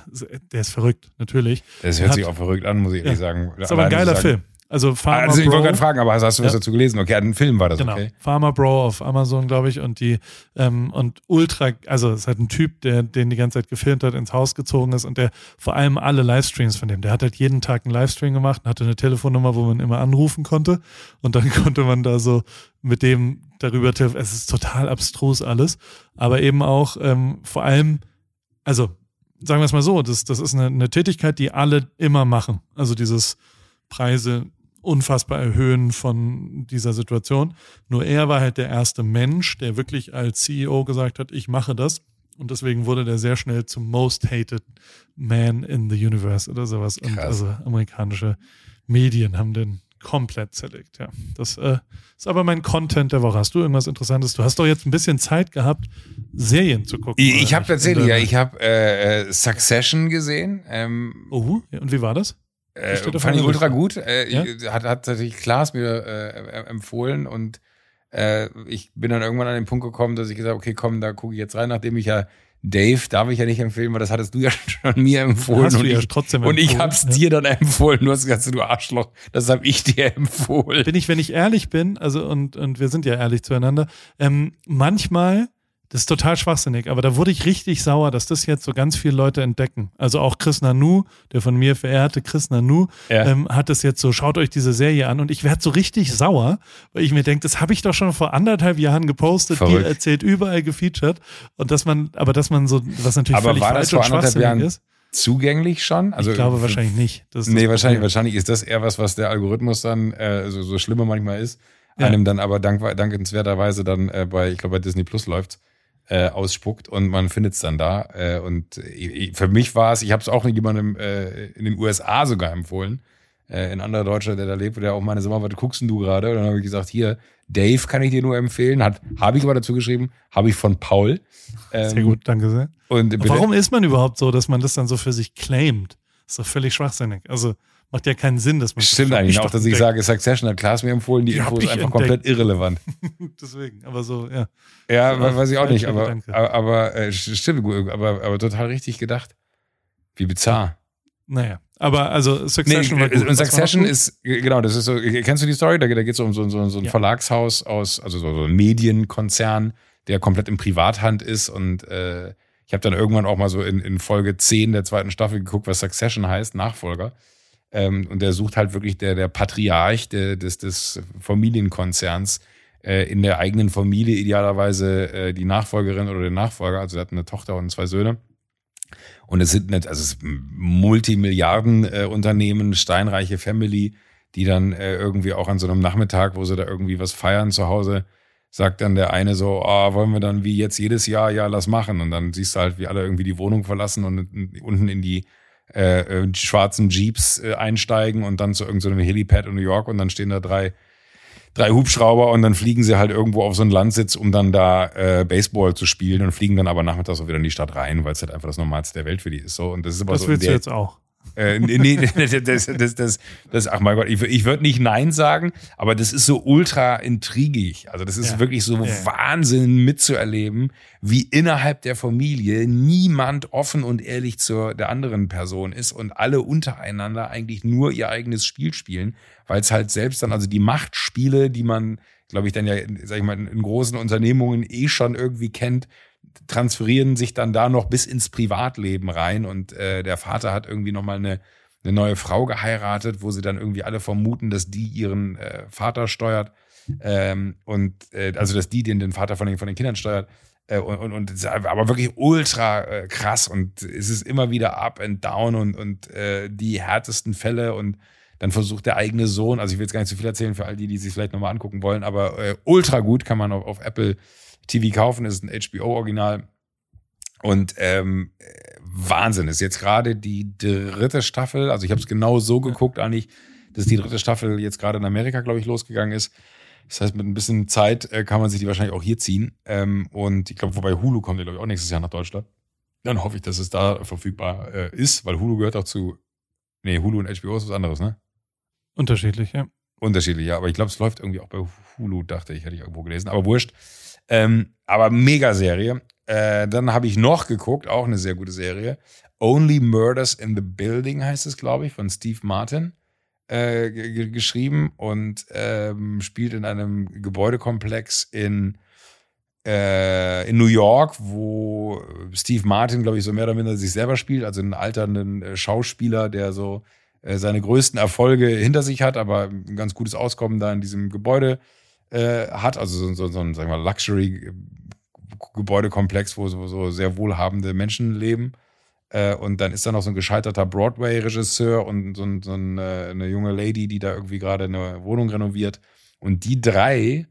der ist verrückt, natürlich. Das hört hat, sich auch verrückt an, muss ich ehrlich ja, sagen. Ist aber ein geiler Film. Also Pharma Also ich wollte gerade fragen, aber hast du was dazu gelesen? Okay, ein Film war das, genau. okay. Pharma Bro auf Amazon, glaube ich, und die ähm, und ultra, also es ist halt ein Typ, der den die ganze Zeit gefilmt hat, ins Haus gezogen ist und der vor allem alle Livestreams von dem, der hat halt jeden Tag einen Livestream gemacht und hatte eine Telefonnummer, wo man immer anrufen konnte und dann konnte man da so mit dem darüber, es ist total abstrus alles, aber eben auch ähm, vor allem, also sagen wir es mal so, das, das ist eine, eine Tätigkeit, die alle immer machen. Also dieses Preise unfassbar erhöhen von dieser Situation. Nur er war halt der erste Mensch, der wirklich als CEO gesagt hat, ich mache das. Und deswegen wurde der sehr schnell zum most hated man in the universe oder sowas. Krass. Und also amerikanische Medien haben den komplett zerlegt, ja. Das äh, ist aber mein Content der Woche. Hast du irgendwas Interessantes? Du hast doch jetzt ein bisschen Zeit gehabt, Serien zu gucken. Ich, ich habe tatsächlich, ja, ich habe äh, äh, Succession gesehen. Ähm, oh, und wie war das? Äh, fand ich ultra gut. Äh, ja? Hat, hat tatsächlich Klaas mir äh, empfohlen und äh, ich bin dann irgendwann an den Punkt gekommen, dass ich gesagt habe, okay, komm, da gucke ich jetzt rein, nachdem ich ja Dave darf ich ja nicht empfehlen, weil das hattest du ja schon mir empfohlen. Hast und, ja ich, trotzdem und ich hab's ja. dir dann empfohlen. Du hast gesagt, du Arschloch, das habe ich dir empfohlen. Bin ich, wenn ich ehrlich bin, also und, und wir sind ja ehrlich zueinander, ähm, manchmal das ist total schwachsinnig, aber da wurde ich richtig sauer, dass das jetzt so ganz viele Leute entdecken. Also auch Chris Nanu, der von mir verehrte Chris Nanu, ja. ähm, hat es jetzt so, schaut euch diese Serie an und ich werde so richtig sauer, weil ich mir denke, das habe ich doch schon vor anderthalb Jahren gepostet, Verrückt. dir erzählt, überall gefeatured und dass man, aber dass man so, was natürlich aber völlig falsch und schwachsinnig Jahren ist. Zugänglich schon? Also, ich glaube wahrscheinlich nicht. nee, wahrscheinlich, wahrscheinlich ist das eher was, was der Algorithmus dann äh, so, so schlimmer manchmal ist ja. einem dann aber dank, dankenswerterweise dann äh, bei, ich glaube bei Disney Plus läuft, äh, ausspuckt und man findet es dann da. Äh, und äh, für mich war es, ich habe es auch jemandem äh, in den USA sogar empfohlen, äh, in anderer Deutscher, der da lebt, der auch meine, mal, was guckst denn du gerade? Und dann habe ich gesagt, hier, Dave kann ich dir nur empfehlen. Hat, habe ich aber dazu geschrieben, habe ich von Paul. Ähm, sehr gut, danke sehr. Und warum ist man überhaupt so, dass man das dann so für sich claimt? Das ist doch völlig schwachsinnig. Also macht ja keinen Sinn, dass man. Stimmt eigentlich auch, dass ich sage, Succession hat Klaas mir empfohlen, die, die Info ist einfach entdeckt. komplett irrelevant. Deswegen, aber so, ja. Ja, ja weiß ich auch nicht, aber, aber, aber äh, stimmt, aber, aber total richtig gedacht. Wie bizarr. Naja, aber also Succession nee, war Und Succession ist, genau, das ist so, kennst du die Story? Da, da geht es um so, so, so ein ja. Verlagshaus aus, also so, so ein Medienkonzern, der komplett in Privathand ist und äh, ich habe dann irgendwann auch mal so in, in Folge 10 der zweiten Staffel geguckt, was Succession heißt, Nachfolger. Ähm, und der sucht halt wirklich der, der Patriarch der, des, des Familienkonzerns äh, in der eigenen Familie, idealerweise äh, die Nachfolgerin oder den Nachfolger. Also er hat eine Tochter und zwei Söhne. Und es sind nicht, also es Multimilliarden-Unternehmen, äh, steinreiche Family, die dann äh, irgendwie auch an so einem Nachmittag, wo sie da irgendwie was feiern zu Hause, sagt dann der eine so, ah, wollen wir dann wie jetzt jedes Jahr, ja, lass machen. Und dann siehst du halt, wie alle irgendwie die Wohnung verlassen und unten in die äh, äh, schwarzen Jeeps äh, einsteigen und dann zu irgendeinem so Helipad in New York und dann stehen da drei drei Hubschrauber und dann fliegen sie halt irgendwo auf so einen Landsitz, um dann da äh, Baseball zu spielen und fliegen dann aber nachmittags auch wieder in die Stadt rein, weil es halt einfach das Normalste der Welt für die ist. So und das ist aber das so. willst du jetzt auch? Äh, nee, das, das, das, das, ach mein Gott, ich, ich würde nicht Nein sagen, aber das ist so ultra intrigig. Also das ist ja. wirklich so ja. Wahnsinn mitzuerleben, wie innerhalb der Familie niemand offen und ehrlich zur der anderen Person ist und alle untereinander eigentlich nur ihr eigenes Spiel spielen, weil es halt selbst dann, also die Machtspiele, die man, glaube ich, dann ja, sag ich mal, in großen Unternehmungen eh schon irgendwie kennt, transferieren sich dann da noch bis ins Privatleben rein und äh, der Vater hat irgendwie noch mal eine, eine neue Frau geheiratet, wo sie dann irgendwie alle vermuten, dass die ihren äh, Vater steuert ähm, und äh, also dass die den, den Vater von den, von den Kindern steuert äh, und, und, und aber wirklich ultra äh, krass und es ist immer wieder up and down und, und äh, die härtesten Fälle und dann versucht der eigene Sohn, also ich will jetzt gar nicht zu viel erzählen für all die, die sich vielleicht nochmal angucken wollen, aber äh, ultra gut kann man auf, auf Apple TV kaufen. Das ist ein HBO-Original. Und ähm, Wahnsinn, ist jetzt gerade die dritte Staffel. Also ich habe es genau so geguckt eigentlich, dass die dritte Staffel jetzt gerade in Amerika, glaube ich, losgegangen ist. Das heißt, mit ein bisschen Zeit äh, kann man sich die wahrscheinlich auch hier ziehen. Ähm, und ich glaube, wobei Hulu kommt ja, glaube ich, auch nächstes Jahr nach Deutschland. Dann hoffe ich, dass es da verfügbar äh, ist, weil Hulu gehört auch zu. Nee, Hulu und HBO ist was anderes, ne? Unterschiedlich, ja. Unterschiedlich, ja. Aber ich glaube, es läuft irgendwie auch bei Hulu, dachte ich, hätte ich irgendwo gelesen. Aber wurscht. Ähm, aber mega Serie. Äh, dann habe ich noch geguckt, auch eine sehr gute Serie. Only Murders in the Building heißt es, glaube ich, von Steve Martin äh, geschrieben und ähm, spielt in einem Gebäudekomplex in, äh, in New York, wo Steve Martin, glaube ich, so mehr oder minder sich selber spielt, also einen alternden äh, Schauspieler, der so äh, seine größten Erfolge hinter sich hat, aber ein ganz gutes Auskommen da in diesem Gebäude äh, hat, also so, so, so ein sagen wir, Luxury-Gebäudekomplex, wo so, so sehr wohlhabende Menschen leben. Äh, und dann ist da noch so ein gescheiterter Broadway-Regisseur und so, ein, so eine, eine, junge Lady, die da irgendwie gerade eine Wohnung renoviert. Und die drei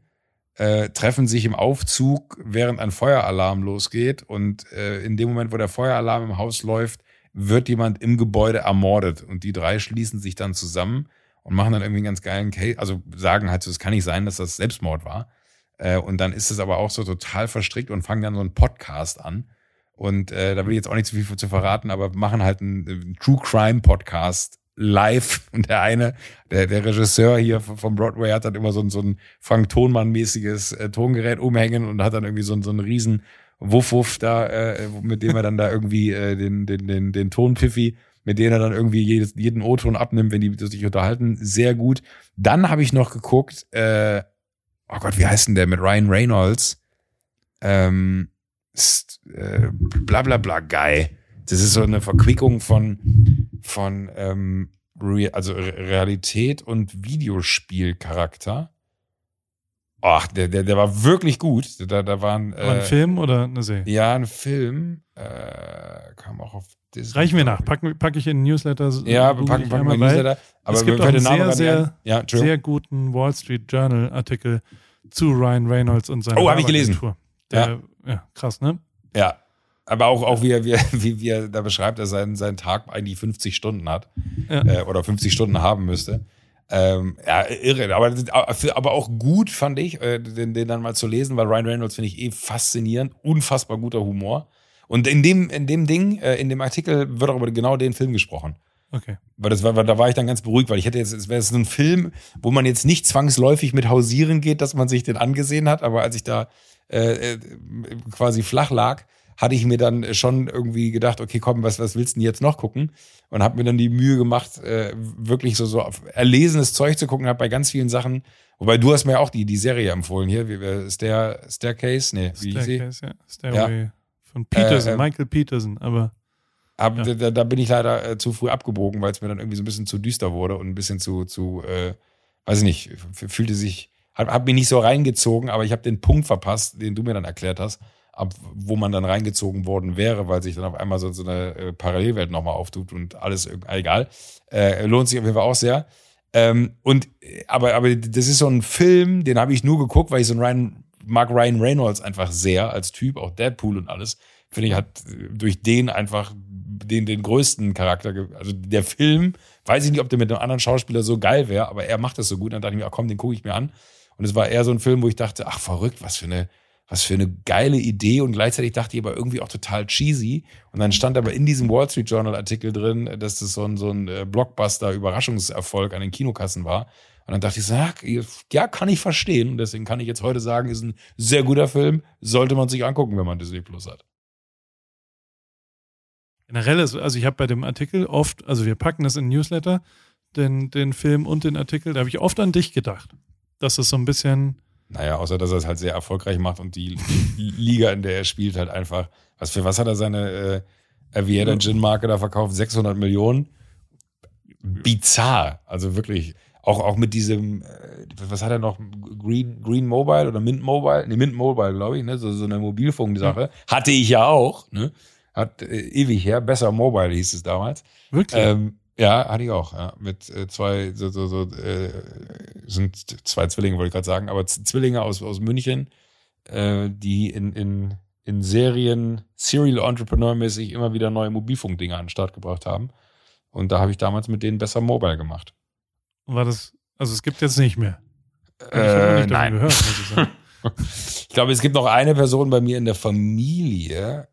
äh, treffen sich im Aufzug, während ein Feueralarm losgeht. Und äh, in dem Moment, wo der Feueralarm im Haus läuft, wird jemand im Gebäude ermordet. Und die drei schließen sich dann zusammen und machen dann irgendwie einen ganz geilen Case, also sagen halt so, es kann nicht sein, dass das Selbstmord war. Äh, und dann ist es aber auch so total verstrickt und fangen dann so einen Podcast an. Und äh, da will ich jetzt auch nicht zu viel zu verraten, aber machen halt einen, einen True Crime Podcast live. Und der eine, der, der Regisseur hier vom Broadway hat dann immer so ein, so ein Frank Tonmann-mäßiges äh, Tongerät umhängen und hat dann irgendwie so, so einen riesen Wuff-Wuff da, äh, mit dem er dann da irgendwie äh, den, den, den, den Tonpiffi mit denen er dann irgendwie jedes, jeden O-Ton abnimmt, wenn die sich unterhalten. Sehr gut. Dann habe ich noch geguckt, äh, oh Gott, wie heißt denn der mit Ryan Reynolds? Ähm, ist, äh, bla bla bla Guy. Das ist so eine Verquickung von, von ähm, Re also Realität und Videospielcharakter. Ach, der, der, der war wirklich gut. Da, da waren, äh, ein Film oder eine Serie? Ja, ein Film. Äh, kam auch auf Disney. Reichen wir nach. Packe ich in Newsletter. Ja, packen, wir in Newsletter. Aber es gibt auch einen sehr, sehr, ja, sehr guten Wall Street Journal Artikel zu Ryan Reynolds und seiner Oh, habe ich gelesen. Der, ja. ja, krass, ne? Ja, aber auch, auch wie, er, wie, er, wie, er da beschreibt, dass er seinen, seinen Tag eigentlich 50 Stunden hat ja. äh, oder 50 Stunden haben müsste. Ähm, ja, irre. Aber, aber auch gut fand ich, äh, den, den dann mal zu lesen, weil Ryan Reynolds finde ich eh faszinierend, unfassbar guter Humor. Und in dem, in dem Ding, äh, in dem Artikel wird auch über genau den Film gesprochen. Okay. Weil das war, da war ich dann ganz beruhigt, weil ich hätte jetzt, es wäre so ein Film, wo man jetzt nicht zwangsläufig mit Hausieren geht, dass man sich den angesehen hat, aber als ich da äh, äh quasi flach lag, hatte ich mir dann schon irgendwie gedacht, okay, komm, was, was willst du denn jetzt noch gucken? Und habe mir dann die Mühe gemacht, äh, wirklich so, so erlesenes Zeug zu gucken, habe bei ganz vielen Sachen, wobei du hast mir auch die, die Serie empfohlen hier, wie, Stair, Staircase, nee, wie Staircase, ja. Stairway ja. von Peterson, äh, äh, Michael Peterson, aber aber ja. da, da, bin ich leider äh, zu früh abgebogen, weil es mir dann irgendwie so ein bisschen zu düster wurde und ein bisschen zu, zu äh, weiß ich nicht, fühlte sich, hat, hat mich nicht so reingezogen, aber ich habe den Punkt verpasst, den du mir dann erklärt hast ab wo man dann reingezogen worden wäre, weil sich dann auf einmal so, eine äh, Parallelwelt nochmal auftut und alles egal. Äh, lohnt sich auf jeden Fall auch sehr. Ähm, und aber, aber das ist so ein Film, den habe ich nur geguckt, weil ich so einen Ryan, mag Ryan Reynolds einfach sehr als Typ, auch Deadpool und alles. Finde ich, hat durch den einfach den, den größten Charakter. Also der Film, weiß ich nicht, ob der mit einem anderen Schauspieler so geil wäre, aber er macht das so gut. Dann dachte ich mir, ach komm, den gucke ich mir an. Und es war eher so ein Film, wo ich dachte, ach verrückt, was für eine was für eine geile Idee und gleichzeitig dachte ich aber irgendwie auch total cheesy. Und dann stand aber in diesem Wall Street Journal Artikel drin, dass das so ein, so ein äh, Blockbuster-Überraschungserfolg an den Kinokassen war. Und dann dachte ich, sag, ja, kann ich verstehen. Und deswegen kann ich jetzt heute sagen, ist ein sehr guter Film, sollte man sich angucken, wenn man Disney Plus hat. Generell ist, also ich habe bei dem Artikel oft, also wir packen das in Newsletter, den, den Film und den Artikel, da habe ich oft an dich gedacht. Dass es so ein bisschen naja, außer dass er es halt sehr erfolgreich macht und die Liga, in der er spielt, halt einfach. Was für was hat er seine äh, Aviator Gin Marke da verkauft? 600 Millionen? Bizarr. Also wirklich. Auch, auch mit diesem, äh, was hat er noch? Green, Green Mobile oder Mint Mobile? Nee, Mint Mobile, glaube ich, ne? So, so eine Mobilfunksache. Mhm. Hatte ich ja auch, ne? Hat äh, ewig her. Besser Mobile hieß es damals. Wirklich? Ähm, ja, hatte ich auch, ja. Mit äh, zwei, so, so, so äh, sind zwei Zwillinge, wollte ich gerade sagen, aber Zwillinge aus, aus München, äh, die in, in, in Serien Serial Entrepreneur-mäßig immer wieder neue Mobilfunkdinger an den Start gebracht haben. Und da habe ich damals mit denen besser Mobile gemacht. War das, also es gibt jetzt nicht mehr. Äh, nicht nein. Gehört, ich, ich glaube, es gibt noch eine Person bei mir in der Familie,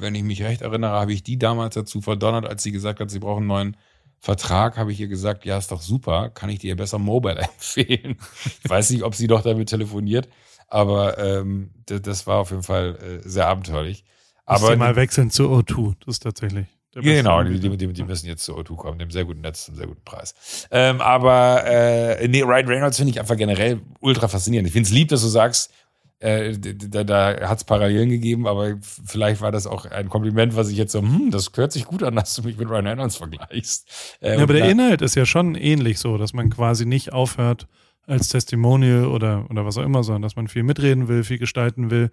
wenn ich mich recht erinnere, habe ich die damals dazu verdonnert, als sie gesagt hat, sie brauchen einen neuen Vertrag, habe ich ihr gesagt, ja, ist doch super, kann ich dir besser Mobile empfehlen. ich weiß nicht, ob sie doch damit telefoniert, aber ähm, das, das war auf jeden Fall äh, sehr abenteuerlich. Aber mal wechseln zu O2, das ist tatsächlich. Genau, die, die, die, die, müssen jetzt zu O2 kommen, dem sehr guten Netz, einem sehr guten Preis. Ähm, aber äh, nee, Ryan Reynolds finde ich einfach generell ultra faszinierend. Ich finde es lieb, dass du sagst, äh, da, da hat es Parallelen gegeben, aber vielleicht war das auch ein Kompliment, was ich jetzt so, hm, das hört sich gut an, dass du mich mit Ryan Reynolds vergleichst. Äh, ja, aber der Inhalt ist ja schon ähnlich so, dass man quasi nicht aufhört als Testimonial oder, oder was auch immer, sondern dass man viel mitreden will, viel gestalten will,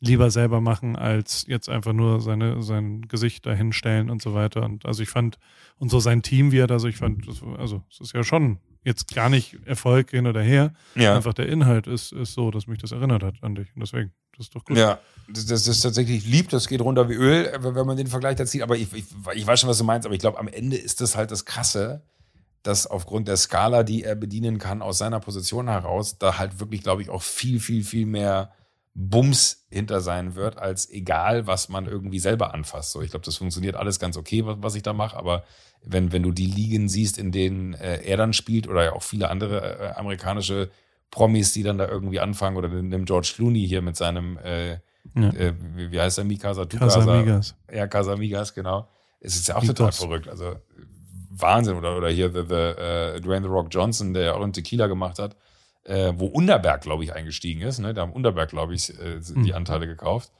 lieber selber machen, als jetzt einfach nur seine, sein Gesicht dahinstellen und so weiter. Und also ich fand, und so sein Team, wie er da so, ich fand, das, also es ist ja schon jetzt gar nicht Erfolg hin oder her. Ja. Einfach der Inhalt ist, ist so, dass mich das erinnert hat an dich. Und deswegen, das ist doch gut. Ja, das, das ist tatsächlich lieb, das geht runter wie Öl, wenn man den Vergleich da zieht. Aber ich, ich, ich weiß schon, was du meinst, aber ich glaube, am Ende ist das halt das Krasse, dass aufgrund der Skala, die er bedienen kann, aus seiner Position heraus, da halt wirklich, glaube ich, auch viel, viel, viel mehr Bums hinter sein wird, als egal, was man irgendwie selber anfasst. So, ich glaube, das funktioniert alles ganz okay, was, was ich da mache, aber wenn, wenn du die Ligen siehst, in denen äh, er dann spielt oder ja auch viele andere äh, amerikanische Promis, die dann da irgendwie anfangen oder nimm George Clooney hier mit seinem, äh, ja. äh, wie, wie, heißt der, Mikasa? Casamigas. Ja, Casamigas, genau. Es ist ja auch total verrückt. Also Wahnsinn. Oder, oder hier the, the, uh, Dwayne The Rock Johnson, der ja auch einen Tequila gemacht hat, äh, wo Unterberg, glaube ich, eingestiegen ist. Ne? Da haben Unterberg, glaube ich, äh, die mhm. Anteile gekauft.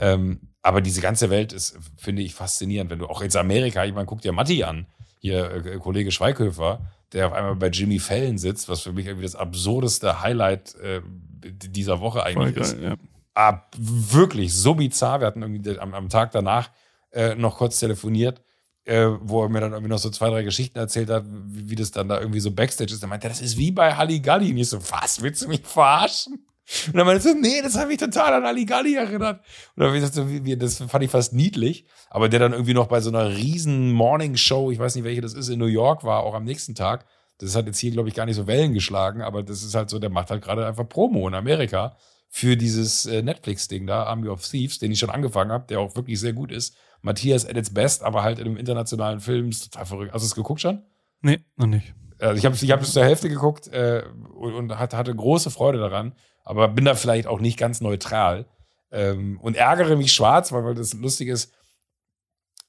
Ähm, aber diese ganze Welt ist, finde ich, faszinierend. Wenn du auch jetzt Amerika, ich meine, guck dir Matti an, hier äh, Kollege Schweighöfer, der auf einmal bei Jimmy Fallon sitzt, was für mich irgendwie das absurdeste Highlight äh, dieser Woche eigentlich geil, ist. Ja. Ah, wirklich so bizarr. Wir hatten irgendwie am, am Tag danach äh, noch kurz telefoniert, äh, wo er mir dann irgendwie noch so zwei, drei Geschichten erzählt hat, wie, wie das dann da irgendwie so Backstage ist. Er meinte, das ist wie bei Halligalli. Und ich so, was, willst du mich verarschen? Und dann meinte so, nee, das hat mich total an Halligalli erinnert. Und dann ich so, das fand ich fast niedlich. Aber der dann irgendwie noch bei so einer riesen Morning Show, ich weiß nicht, welche das ist, in New York war, auch am nächsten Tag. Das hat jetzt hier, glaube ich, gar nicht so Wellen geschlagen, aber das ist halt so, der macht halt gerade einfach Promo in Amerika für dieses äh, Netflix-Ding da, Army of Thieves, den ich schon angefangen habe, der auch wirklich sehr gut ist. Matthias at its best, aber halt in einem internationalen Film ist total verrückt. Hast du es geguckt schon? Nee, noch nicht. Also ich habe ich hab bis zur Hälfte geguckt äh, und, und hatte, große Freude daran, aber bin da vielleicht auch nicht ganz neutral ähm, und ärgere mich schwarz, weil, weil das lustig ist.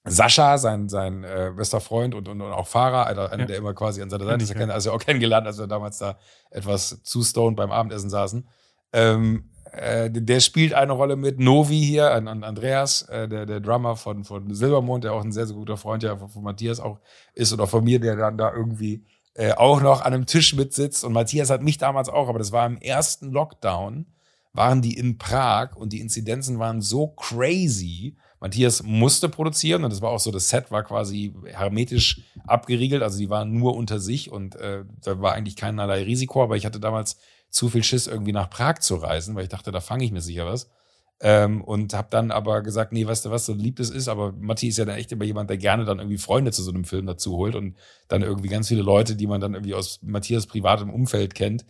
Sascha, sein, sein äh, bester Freund und, und, und auch Fahrer, einer, einer ja. der immer quasi an seiner Seite ist, ja. also auch kennengelernt, als wir damals da etwas zu stoned beim Abendessen saßen. Ähm, äh, der spielt eine Rolle mit. Novi hier, an, an Andreas, äh, der, der Drummer von, von Silbermond, der auch ein sehr, sehr guter Freund ja von, von Matthias auch ist oder von mir, der dann da irgendwie äh, auch noch an einem Tisch mitsitzt. Und Matthias hat mich damals auch, aber das war im ersten Lockdown, waren die in Prag und die Inzidenzen waren so crazy. Matthias musste produzieren und das war auch so, das Set war quasi hermetisch abgeriegelt, also die waren nur unter sich und äh, da war eigentlich keinerlei Risiko, aber ich hatte damals zu viel Schiss, irgendwie nach Prag zu reisen, weil ich dachte, da fange ich mir sicher was. Ähm, und habe dann aber gesagt, nee, weißt du was, so lieb es ist, aber Matti ist ja dann echt immer jemand, der gerne dann irgendwie Freunde zu so einem Film dazu holt und dann irgendwie ganz viele Leute, die man dann irgendwie aus Matthias privatem Umfeld kennt.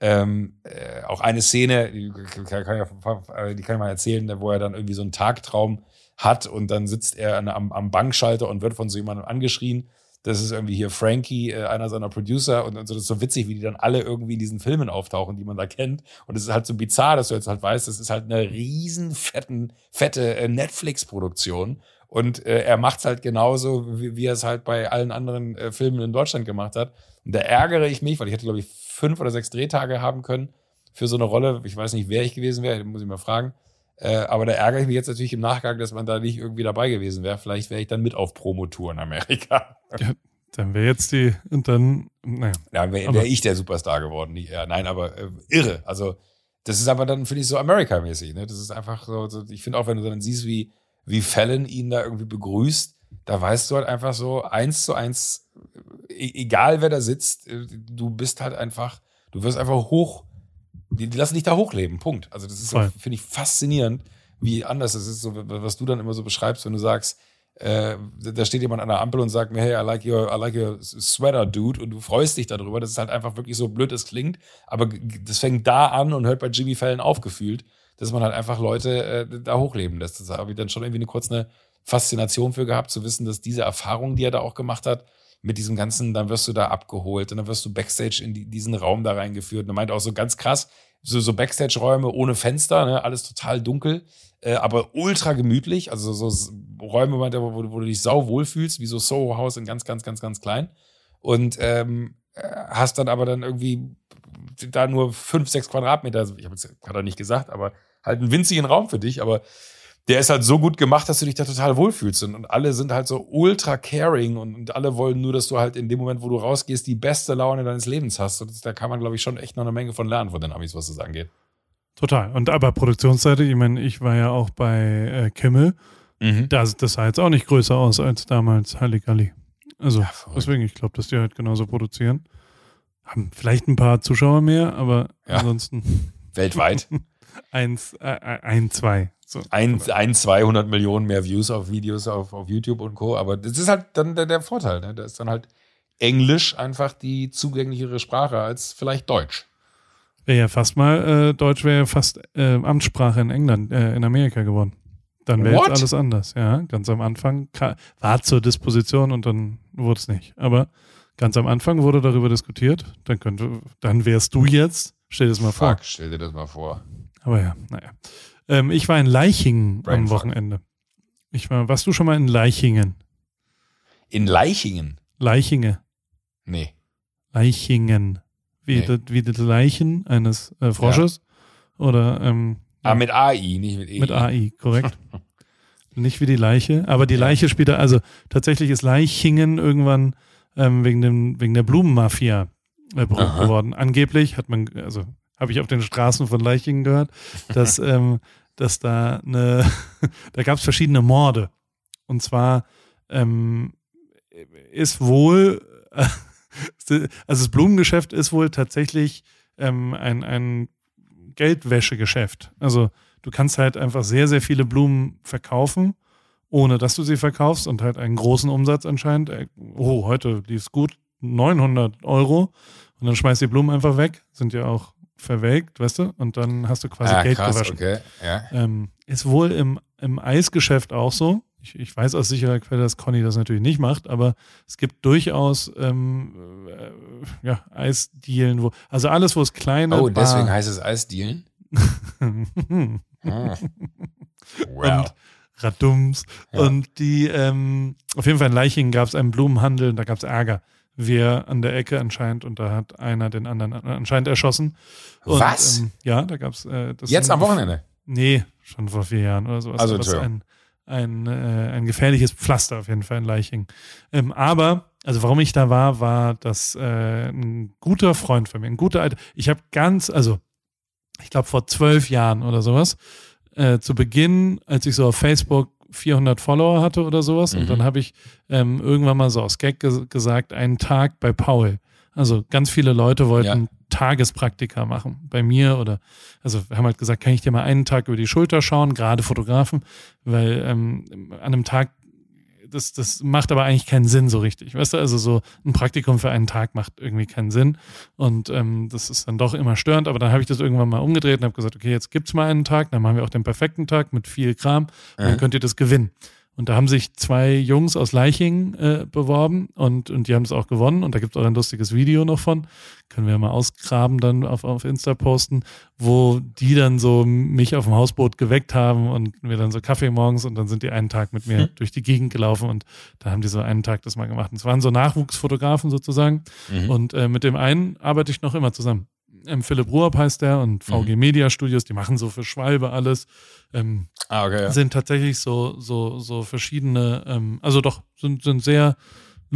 Ähm, äh, auch eine Szene, die kann, ja, die kann ich mal erzählen, wo er dann irgendwie so einen Tagtraum hat und dann sitzt er am, am Bankschalter und wird von so jemandem angeschrien das ist irgendwie hier Frankie, äh, einer seiner Producer und, und so. Das ist so witzig, wie die dann alle irgendwie in diesen Filmen auftauchen, die man da kennt. Und es ist halt so bizarr, dass du jetzt halt weißt, das ist halt eine riesen fetten, fette äh, Netflix-Produktion. Und äh, er macht's halt genauso, wie, wie er es halt bei allen anderen äh, Filmen in Deutschland gemacht hat. Und da ärgere ich mich, weil ich hätte, glaube ich, fünf oder sechs Drehtage haben können für so eine Rolle. Ich weiß nicht, wer ich gewesen wäre, muss ich mal fragen. Äh, aber da ärgere ich mich jetzt natürlich im Nachgang, dass man da nicht irgendwie dabei gewesen wäre. Vielleicht wäre ich dann mit auf Promotour in Amerika. Ja, dann wäre jetzt die, und dann, naja. Dann wäre wär ich der Superstar geworden. Nicht, ja, nein, aber äh, irre. Also, das ist aber dann, finde ich, so America-mäßig. Ne? Das ist einfach so, so ich finde auch, wenn du dann siehst, wie, wie Fallon ihn da irgendwie begrüßt, da weißt du halt einfach so, eins zu eins, e egal wer da sitzt, äh, du bist halt einfach, du wirst einfach hoch die, die lassen dich da hochleben, Punkt. Also das ist, so, finde ich, faszinierend, wie anders es ist, so, was du dann immer so beschreibst, wenn du sagst, äh, da steht jemand an der Ampel und sagt mir, hey, I like your, I like your sweater, dude, und du freust dich darüber. Das ist halt einfach wirklich so blöd, es klingt, aber das fängt da an und hört bei Jimmy Fallon aufgefühlt, dass man halt einfach Leute äh, da hochleben lässt. Das habe ich dann schon irgendwie eine kurze Faszination für gehabt, zu wissen, dass diese Erfahrung, die er da auch gemacht hat, mit diesem ganzen, dann wirst du da abgeholt und dann wirst du Backstage in die, diesen Raum da reingeführt. Und er meint auch so ganz krass, so, so Backstage-Räume ohne Fenster, ne, alles total dunkel, äh, aber ultra gemütlich. Also so Räume, wo, wo, du dich sau wohlfühlst, wie so Soho House in ganz, ganz, ganz, ganz klein. Und ähm, äh, hast dann aber dann irgendwie da nur fünf, sechs Quadratmeter, also ich habe jetzt gerade nicht gesagt, aber halt einen winzigen Raum für dich, aber der ist halt so gut gemacht, dass du dich da total wohlfühlst. Und, und alle sind halt so ultra caring und, und, alle wollen nur, dass du halt in dem Moment, wo du rausgehst, die beste Laune deines Lebens hast. Und da kann man, glaube ich, schon echt noch eine Menge von lernen von den Amis, was das angeht. Total. Und aber Produktionsseite, ich meine, ich war ja auch bei äh, Kimmel. Mhm. Das, das sah jetzt auch nicht größer aus als damals Halligalli. Also ja, deswegen, ich glaube, dass die halt genauso produzieren. Haben vielleicht ein paar Zuschauer mehr, aber ja. ansonsten. Weltweit? Eins, äh, äh, ein, zwei. So. Ein, ein, 200 Millionen mehr Views auf Videos auf, auf YouTube und Co. Aber das ist halt dann der, der Vorteil. Ne? Da ist dann halt Englisch einfach die zugänglichere Sprache als vielleicht Deutsch. Wäre ja fast mal, äh, Deutsch wäre ja fast äh, Amtssprache in England, äh, in Amerika geworden. Dann wäre jetzt alles anders. Ja, ganz am Anfang war zur Disposition und dann wurde es nicht. Aber ganz am Anfang wurde darüber diskutiert. Dann könnte, dann wärst du jetzt. Stell dir das mal Fuck, vor. Stell dir das mal vor. Aber ja, naja. Ähm, ich war in Leichingen Brain am Wochenende. Ich war, warst du schon mal in Leichingen? In Leichingen? Leichinge. Nee. Leichingen. Wie, nee. das, wie das Leichen eines äh, Frosches? Ja. Oder, ähm, Ah, mit AI, nicht mit EI. Mit AI, korrekt. nicht wie die Leiche, aber die Leiche spielt da, also tatsächlich ist Leichingen irgendwann ähm, wegen, dem, wegen der Blumenmafia äh, berühmt geworden. Angeblich hat man, also habe ich auf den Straßen von Leichingen gehört, dass, ähm, dass da eine, da gab es verschiedene Morde. Und zwar ähm, ist wohl, also das Blumengeschäft ist wohl tatsächlich ähm, ein, ein Geldwäschegeschäft. Also du kannst halt einfach sehr, sehr viele Blumen verkaufen, ohne dass du sie verkaufst und halt einen großen Umsatz anscheinend. Äh, oh, heute die ist gut, 900 Euro. Und dann schmeißt die Blumen einfach weg, sind ja auch verwelkt, weißt du? Und dann hast du quasi ah, Geld krass, gewaschen. Okay. Ja. Ähm, ist wohl im, im Eisgeschäft auch so. Ich, ich, weiß aus sicherer Quelle, dass Conny das natürlich nicht macht, aber es gibt durchaus ähm, äh, ja, Eisdielen, wo, also alles, wo es kleine. Oh, deswegen heißt es Eisdielen? ah. Wow. Und Radums. Ja. Und die, ähm, auf jeden Fall in Leichingen gab es einen Blumenhandel und da gab es Ärger wir an der Ecke anscheinend und da hat einer den anderen anscheinend erschossen. Und, Was? Ähm, ja, da gab's äh, das. Jetzt am Wochenende? Nee, schon vor vier Jahren oder sowas. Also das ein, ein, äh, ein gefährliches Pflaster auf jeden Fall in Leiching. Ähm, aber, also warum ich da war, war, dass äh, ein guter Freund von mir, ein guter alter, ich habe ganz, also ich glaube vor zwölf Jahren oder sowas, äh, zu Beginn, als ich so auf Facebook 400 Follower hatte oder sowas. Mhm. Und dann habe ich ähm, irgendwann mal so aus Gag ges gesagt, einen Tag bei Paul. Also ganz viele Leute wollten ja. Tagespraktika machen bei mir oder also wir haben halt gesagt, kann ich dir mal einen Tag über die Schulter schauen, gerade Fotografen, weil ähm, an einem Tag das, das macht aber eigentlich keinen Sinn so richtig. Weißt du, also so ein Praktikum für einen Tag macht irgendwie keinen Sinn. Und ähm, das ist dann doch immer störend. Aber dann habe ich das irgendwann mal umgedreht und habe gesagt, okay, jetzt gibt's mal einen Tag, dann machen wir auch den perfekten Tag mit viel Kram und dann könnt ihr das gewinnen. Und da haben sich zwei Jungs aus Leiching äh, beworben und, und die haben es auch gewonnen. Und da gibt es auch ein lustiges Video noch von. Können wir mal ausgraben, dann auf, auf Insta posten, wo die dann so mich auf dem Hausboot geweckt haben und wir dann so Kaffee morgens und dann sind die einen Tag mit mir hm. durch die Gegend gelaufen und da haben die so einen Tag das mal gemacht. Und es waren so Nachwuchsfotografen sozusagen. Mhm. Und äh, mit dem einen arbeite ich noch immer zusammen. Ähm, Philipp Ruhrb heißt der und VG mhm. Media Studios, die machen so für Schwalbe alles. Ähm, ah, okay, ja. Sind tatsächlich so, so, so verschiedene, ähm, also doch, sind, sind sehr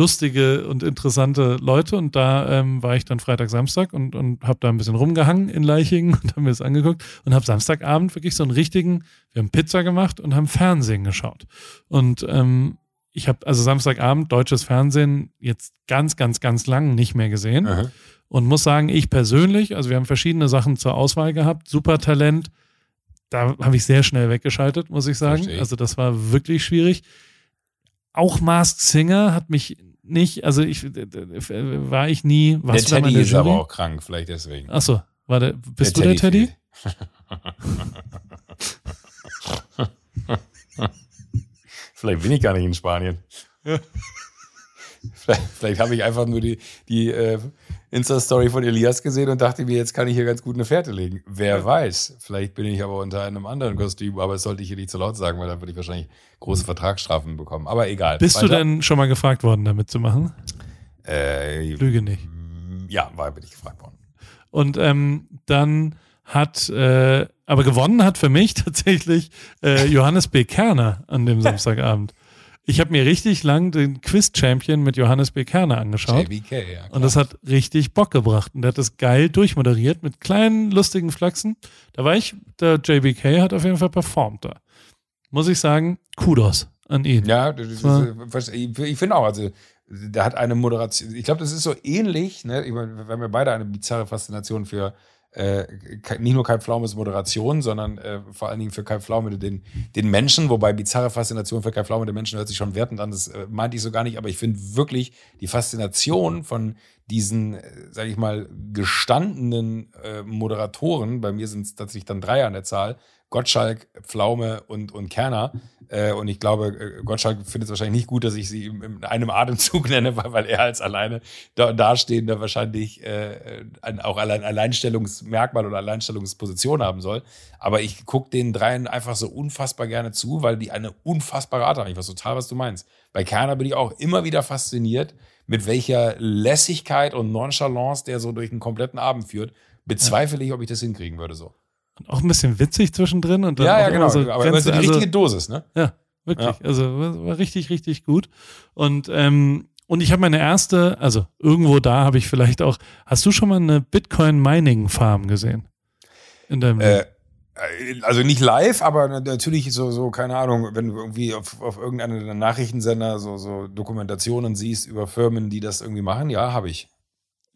lustige und interessante Leute und da ähm, war ich dann Freitag, Samstag und, und habe da ein bisschen rumgehangen in Leichingen und habe mir das angeguckt und habe Samstagabend wirklich so einen richtigen, wir haben Pizza gemacht und haben Fernsehen geschaut. Und ähm, ich habe also Samstagabend deutsches Fernsehen jetzt ganz, ganz, ganz lang nicht mehr gesehen. Aha. Und muss sagen, ich persönlich, also wir haben verschiedene Sachen zur Auswahl gehabt. Super Talent, da habe ich sehr schnell weggeschaltet, muss ich sagen. Verstehe. Also das war wirklich schwierig. Auch Masked Singer hat mich nicht, also ich war ich nie. Was der Teddy ist aber auch krank, vielleicht deswegen. Achso, war der, bist der du Teddy der Teddy? vielleicht bin ich gar nicht in Spanien. Vielleicht, vielleicht habe ich einfach nur die, die äh, Insta-Story von Elias gesehen und dachte mir, jetzt kann ich hier ganz gut eine Fährte legen. Wer ja. weiß. Vielleicht bin ich aber unter einem anderen Kostüm, aber das sollte ich hier nicht zu laut sagen, weil dann würde ich wahrscheinlich große Vertragsstrafen bekommen. Aber egal. Bist Weiter. du denn schon mal gefragt worden, damit zu machen? Äh, Lüge nicht. Ja, war, bin ich gefragt worden. Und ähm, dann hat, äh, aber gewonnen hat für mich tatsächlich äh, Johannes B. Kerner an dem Samstagabend. Ich habe mir richtig lang den Quiz-Champion mit Johannes B. Kerner angeschaut. JBK, ja. Klar. Und das hat richtig Bock gebracht. Und der hat das geil durchmoderiert mit kleinen, lustigen Flachsen. Da war ich, der JBK hat auf jeden Fall performt da. Muss ich sagen, Kudos an ihn. Ja, ich finde auch, also der hat eine Moderation. Ich glaube, das ist so ähnlich, ne? Wir haben ja beide eine bizarre Faszination für äh, nicht nur Kai Pflaumes Moderation, sondern äh, vor allen Dingen für Kai Pflaume den, den Menschen, wobei bizarre Faszination für Kai Pflaume den Menschen hört sich schon wertend an, das äh, meinte ich so gar nicht, aber ich finde wirklich die Faszination von diesen, äh, sage ich mal, gestandenen äh, Moderatoren, bei mir sind es tatsächlich dann drei an der Zahl, Gottschalk, Pflaume und, und Kerner. Äh, und ich glaube, äh, Gottschalk findet es wahrscheinlich nicht gut, dass ich sie in einem Atemzug nenne, weil, weil er als alleine da, dastehender wahrscheinlich äh, ein, auch allein Alleinstellungsmerkmal oder Alleinstellungsposition haben soll. Aber ich gucke den dreien einfach so unfassbar gerne zu, weil die eine unfassbare Art haben. Ich weiß total, was du meinst. Bei Kerner bin ich auch immer wieder fasziniert, mit welcher Lässigkeit und Nonchalance der so durch einen kompletten Abend führt. Bezweifle ich, ob ich das hinkriegen würde so auch ein bisschen witzig zwischendrin. Und dann ja, ja, genau. So aber ganz, die also, richtige Dosis, ne? Ja, wirklich. Ja. Also war richtig, richtig gut. Und, ähm, und ich habe meine erste, also irgendwo da habe ich vielleicht auch, hast du schon mal eine Bitcoin-Mining-Farm gesehen? In deinem äh, also nicht live, aber natürlich so, so, keine Ahnung, wenn du irgendwie auf, auf irgendeinem Nachrichtensender so, so Dokumentationen siehst über Firmen, die das irgendwie machen, ja, habe ich.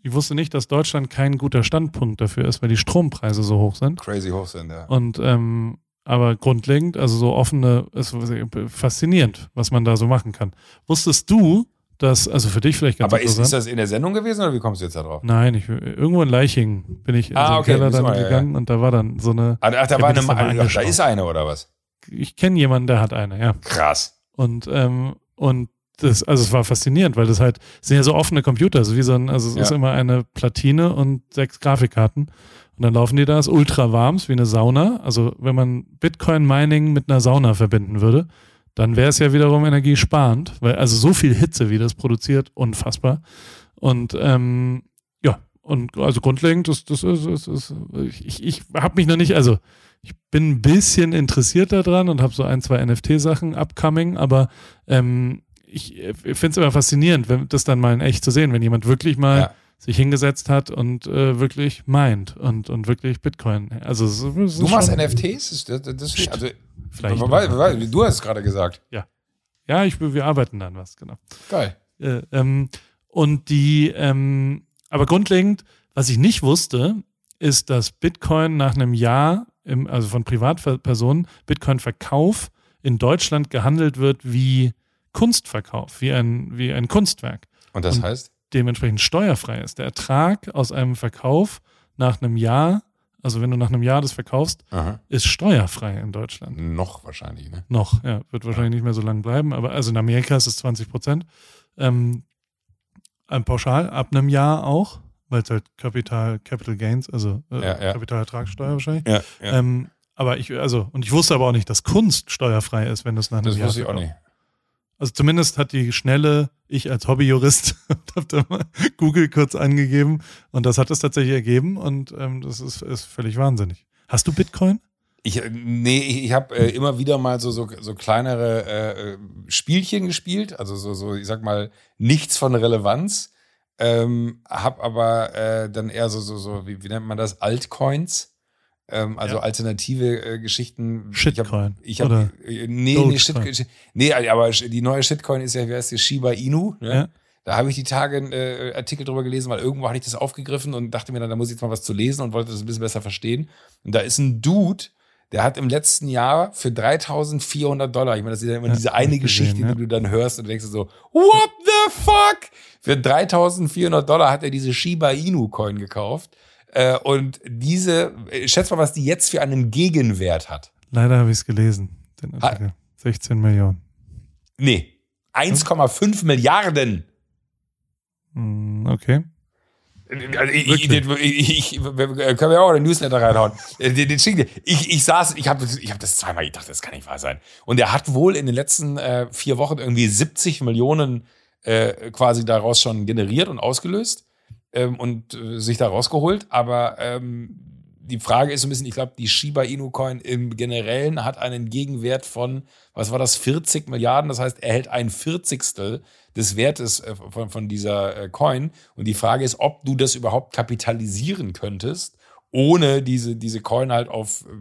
Ich wusste nicht, dass Deutschland kein guter Standpunkt dafür ist, weil die Strompreise so hoch sind. Crazy hoch sind, ja. Und ähm, aber grundlegend, also so offene, ist faszinierend, was man da so machen kann. Wusstest du, dass, also für dich vielleicht ganz Aber ist, ist, das in der Sendung gewesen oder wie kommst du jetzt da drauf? Nein, ich, irgendwo in Leiching bin ich in ah, so okay, Keller dann mal, gegangen ja, und da war dann so eine. Ach, da war eine, ach, da ist eine oder was? Ich kenne jemanden, der hat eine, ja. Krass. Und, ähm, und das, also es war faszinierend, weil das halt sind ja so offene Computer, also wie so ein, also es ja. ist immer eine Platine und sechs Grafikkarten. Und dann laufen die da, ist ultra warm, wie eine Sauna. Also wenn man Bitcoin-Mining mit einer Sauna verbinden würde, dann wäre es ja wiederum energiesparend, weil also so viel Hitze, wie das produziert, unfassbar. Und ähm, ja, und also grundlegend, das, das ist, das ist ich, ich habe mich noch nicht, also ich bin ein bisschen interessiert daran und habe so ein, zwei NFT-Sachen upcoming, aber ähm, ich, ich finde es immer faszinierend, wenn, das dann mal in echt zu sehen, wenn jemand wirklich mal ja. sich hingesetzt hat und äh, wirklich meint und, und wirklich Bitcoin. Also, es, es du machst NFTs? Das, das, das, also, Vielleicht. Weil, weil, du hast es gerade gesagt. Ja. Ja, ich, wir arbeiten dann was, genau. Geil. Äh, ähm, und die, ähm, aber grundlegend, was ich nicht wusste, ist, dass Bitcoin nach einem Jahr, im, also von Privatpersonen, Bitcoin-Verkauf in Deutschland gehandelt wird wie Kunstverkauf, wie ein, wie ein Kunstwerk. Und das und heißt? Dementsprechend steuerfrei ist. Der Ertrag aus einem Verkauf nach einem Jahr, also wenn du nach einem Jahr das verkaufst, Aha. ist steuerfrei in Deutschland. Noch wahrscheinlich, ne? Noch, ja. Wird wahrscheinlich ja. nicht mehr so lange bleiben, aber also in Amerika ist es 20 Prozent. Ähm, pauschal ab einem Jahr auch, weil es halt Kapital, Capital Gains, also äh, ja, ja. Kapitalertragssteuer wahrscheinlich. Ja, ja. Ähm, aber ich, also, und ich wusste aber auch nicht, dass Kunst steuerfrei ist, wenn du es nach einem das Jahr Das wusste ich auch nicht. Also zumindest hat die schnelle, ich als Hobbyjurist, habe da mal Google kurz angegeben und das hat es tatsächlich ergeben und ähm, das ist, ist völlig wahnsinnig. Hast du Bitcoin? Ich, äh, nee, ich habe äh, immer wieder mal so, so, so kleinere äh, Spielchen gespielt, also so, so, ich sag mal, nichts von Relevanz. Ähm, hab aber äh, dann eher so, so, so, wie, wie nennt man das, Altcoins ähm, also ja. alternative äh, Geschichten. Shitcoin. Ich habe, hab, äh, nee, nee, Shitcoin. nee, aber die neue Shitcoin ist ja, wie heißt die, Shiba Inu. Ne? Ja. Da habe ich die Tage äh, Artikel drüber gelesen, weil irgendwo hatte ich das aufgegriffen und dachte mir dann, da muss ich jetzt mal was zu lesen und wollte das ein bisschen besser verstehen. Und da ist ein Dude, der hat im letzten Jahr für 3400 Dollar, ich meine, das ist ja immer ja, diese eine Geschichte, gesehen, ja. die du dann hörst und denkst so, what the fuck? Für 3400 Dollar hat er diese Shiba Inu Coin gekauft. Äh, und diese, äh, schätz mal, was die jetzt für einen Gegenwert hat. Leider habe ich es gelesen, den Artikel. 16 Millionen. Nee, 1,5 hm? Milliarden. Okay. Also ich, ich, ich, können wir auch in den Newsletter reinhauen. Äh, den, den ich, ich saß, ich habe ich hab das zweimal gedacht, das kann nicht wahr sein. Und er hat wohl in den letzten äh, vier Wochen irgendwie 70 Millionen äh, quasi daraus schon generiert und ausgelöst ähm, und äh, sich da rausgeholt. Aber ähm, die Frage ist so ein bisschen, ich glaube, die Shiba Inu Coin im Generellen hat einen Gegenwert von, was war das, 40 Milliarden. Das heißt, er hält ein Vierzigstel des Wertes äh, von, von dieser äh, Coin. Und die Frage ist, ob du das überhaupt kapitalisieren könntest, ohne diese, diese Coin halt auf äh,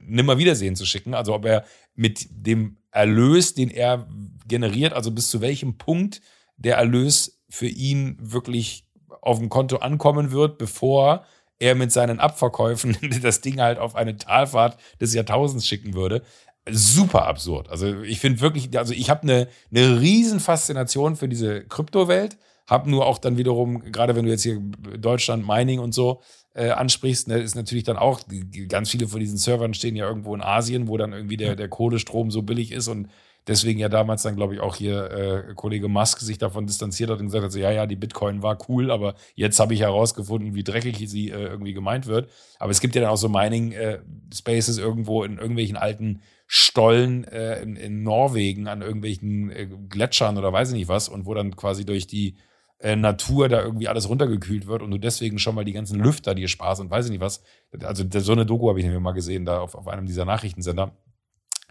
Nimmerwiedersehen zu schicken. Also ob er mit dem Erlös, den er generiert, also bis zu welchem Punkt der Erlös für ihn wirklich auf dem Konto ankommen wird, bevor er mit seinen Abverkäufen das Ding halt auf eine Talfahrt des Jahrtausends schicken würde. Super absurd. Also ich finde wirklich, also ich habe eine, eine riesen Faszination für diese Kryptowelt, habe nur auch dann wiederum, gerade wenn du jetzt hier Deutschland Mining und so äh, ansprichst, ne, ist natürlich dann auch, ganz viele von diesen Servern stehen ja irgendwo in Asien, wo dann irgendwie der, der Kohlestrom so billig ist und deswegen ja damals dann, glaube ich, auch hier äh, Kollege Musk sich davon distanziert hat und gesagt hat, so, ja, ja, die Bitcoin war cool, aber jetzt habe ich herausgefunden, wie dreckig sie äh, irgendwie gemeint wird. Aber es gibt ja dann auch so Mining-Spaces äh, irgendwo in irgendwelchen alten Stollen äh, in, in, Norwegen an irgendwelchen äh, Gletschern oder weiß ich nicht was und wo dann quasi durch die Natur da irgendwie alles runtergekühlt wird und du deswegen schon mal die ganzen Lüfter dir sparst und weiß ich nicht was. Also so eine Doku habe ich nämlich mal gesehen, da auf, auf einem dieser Nachrichtensender.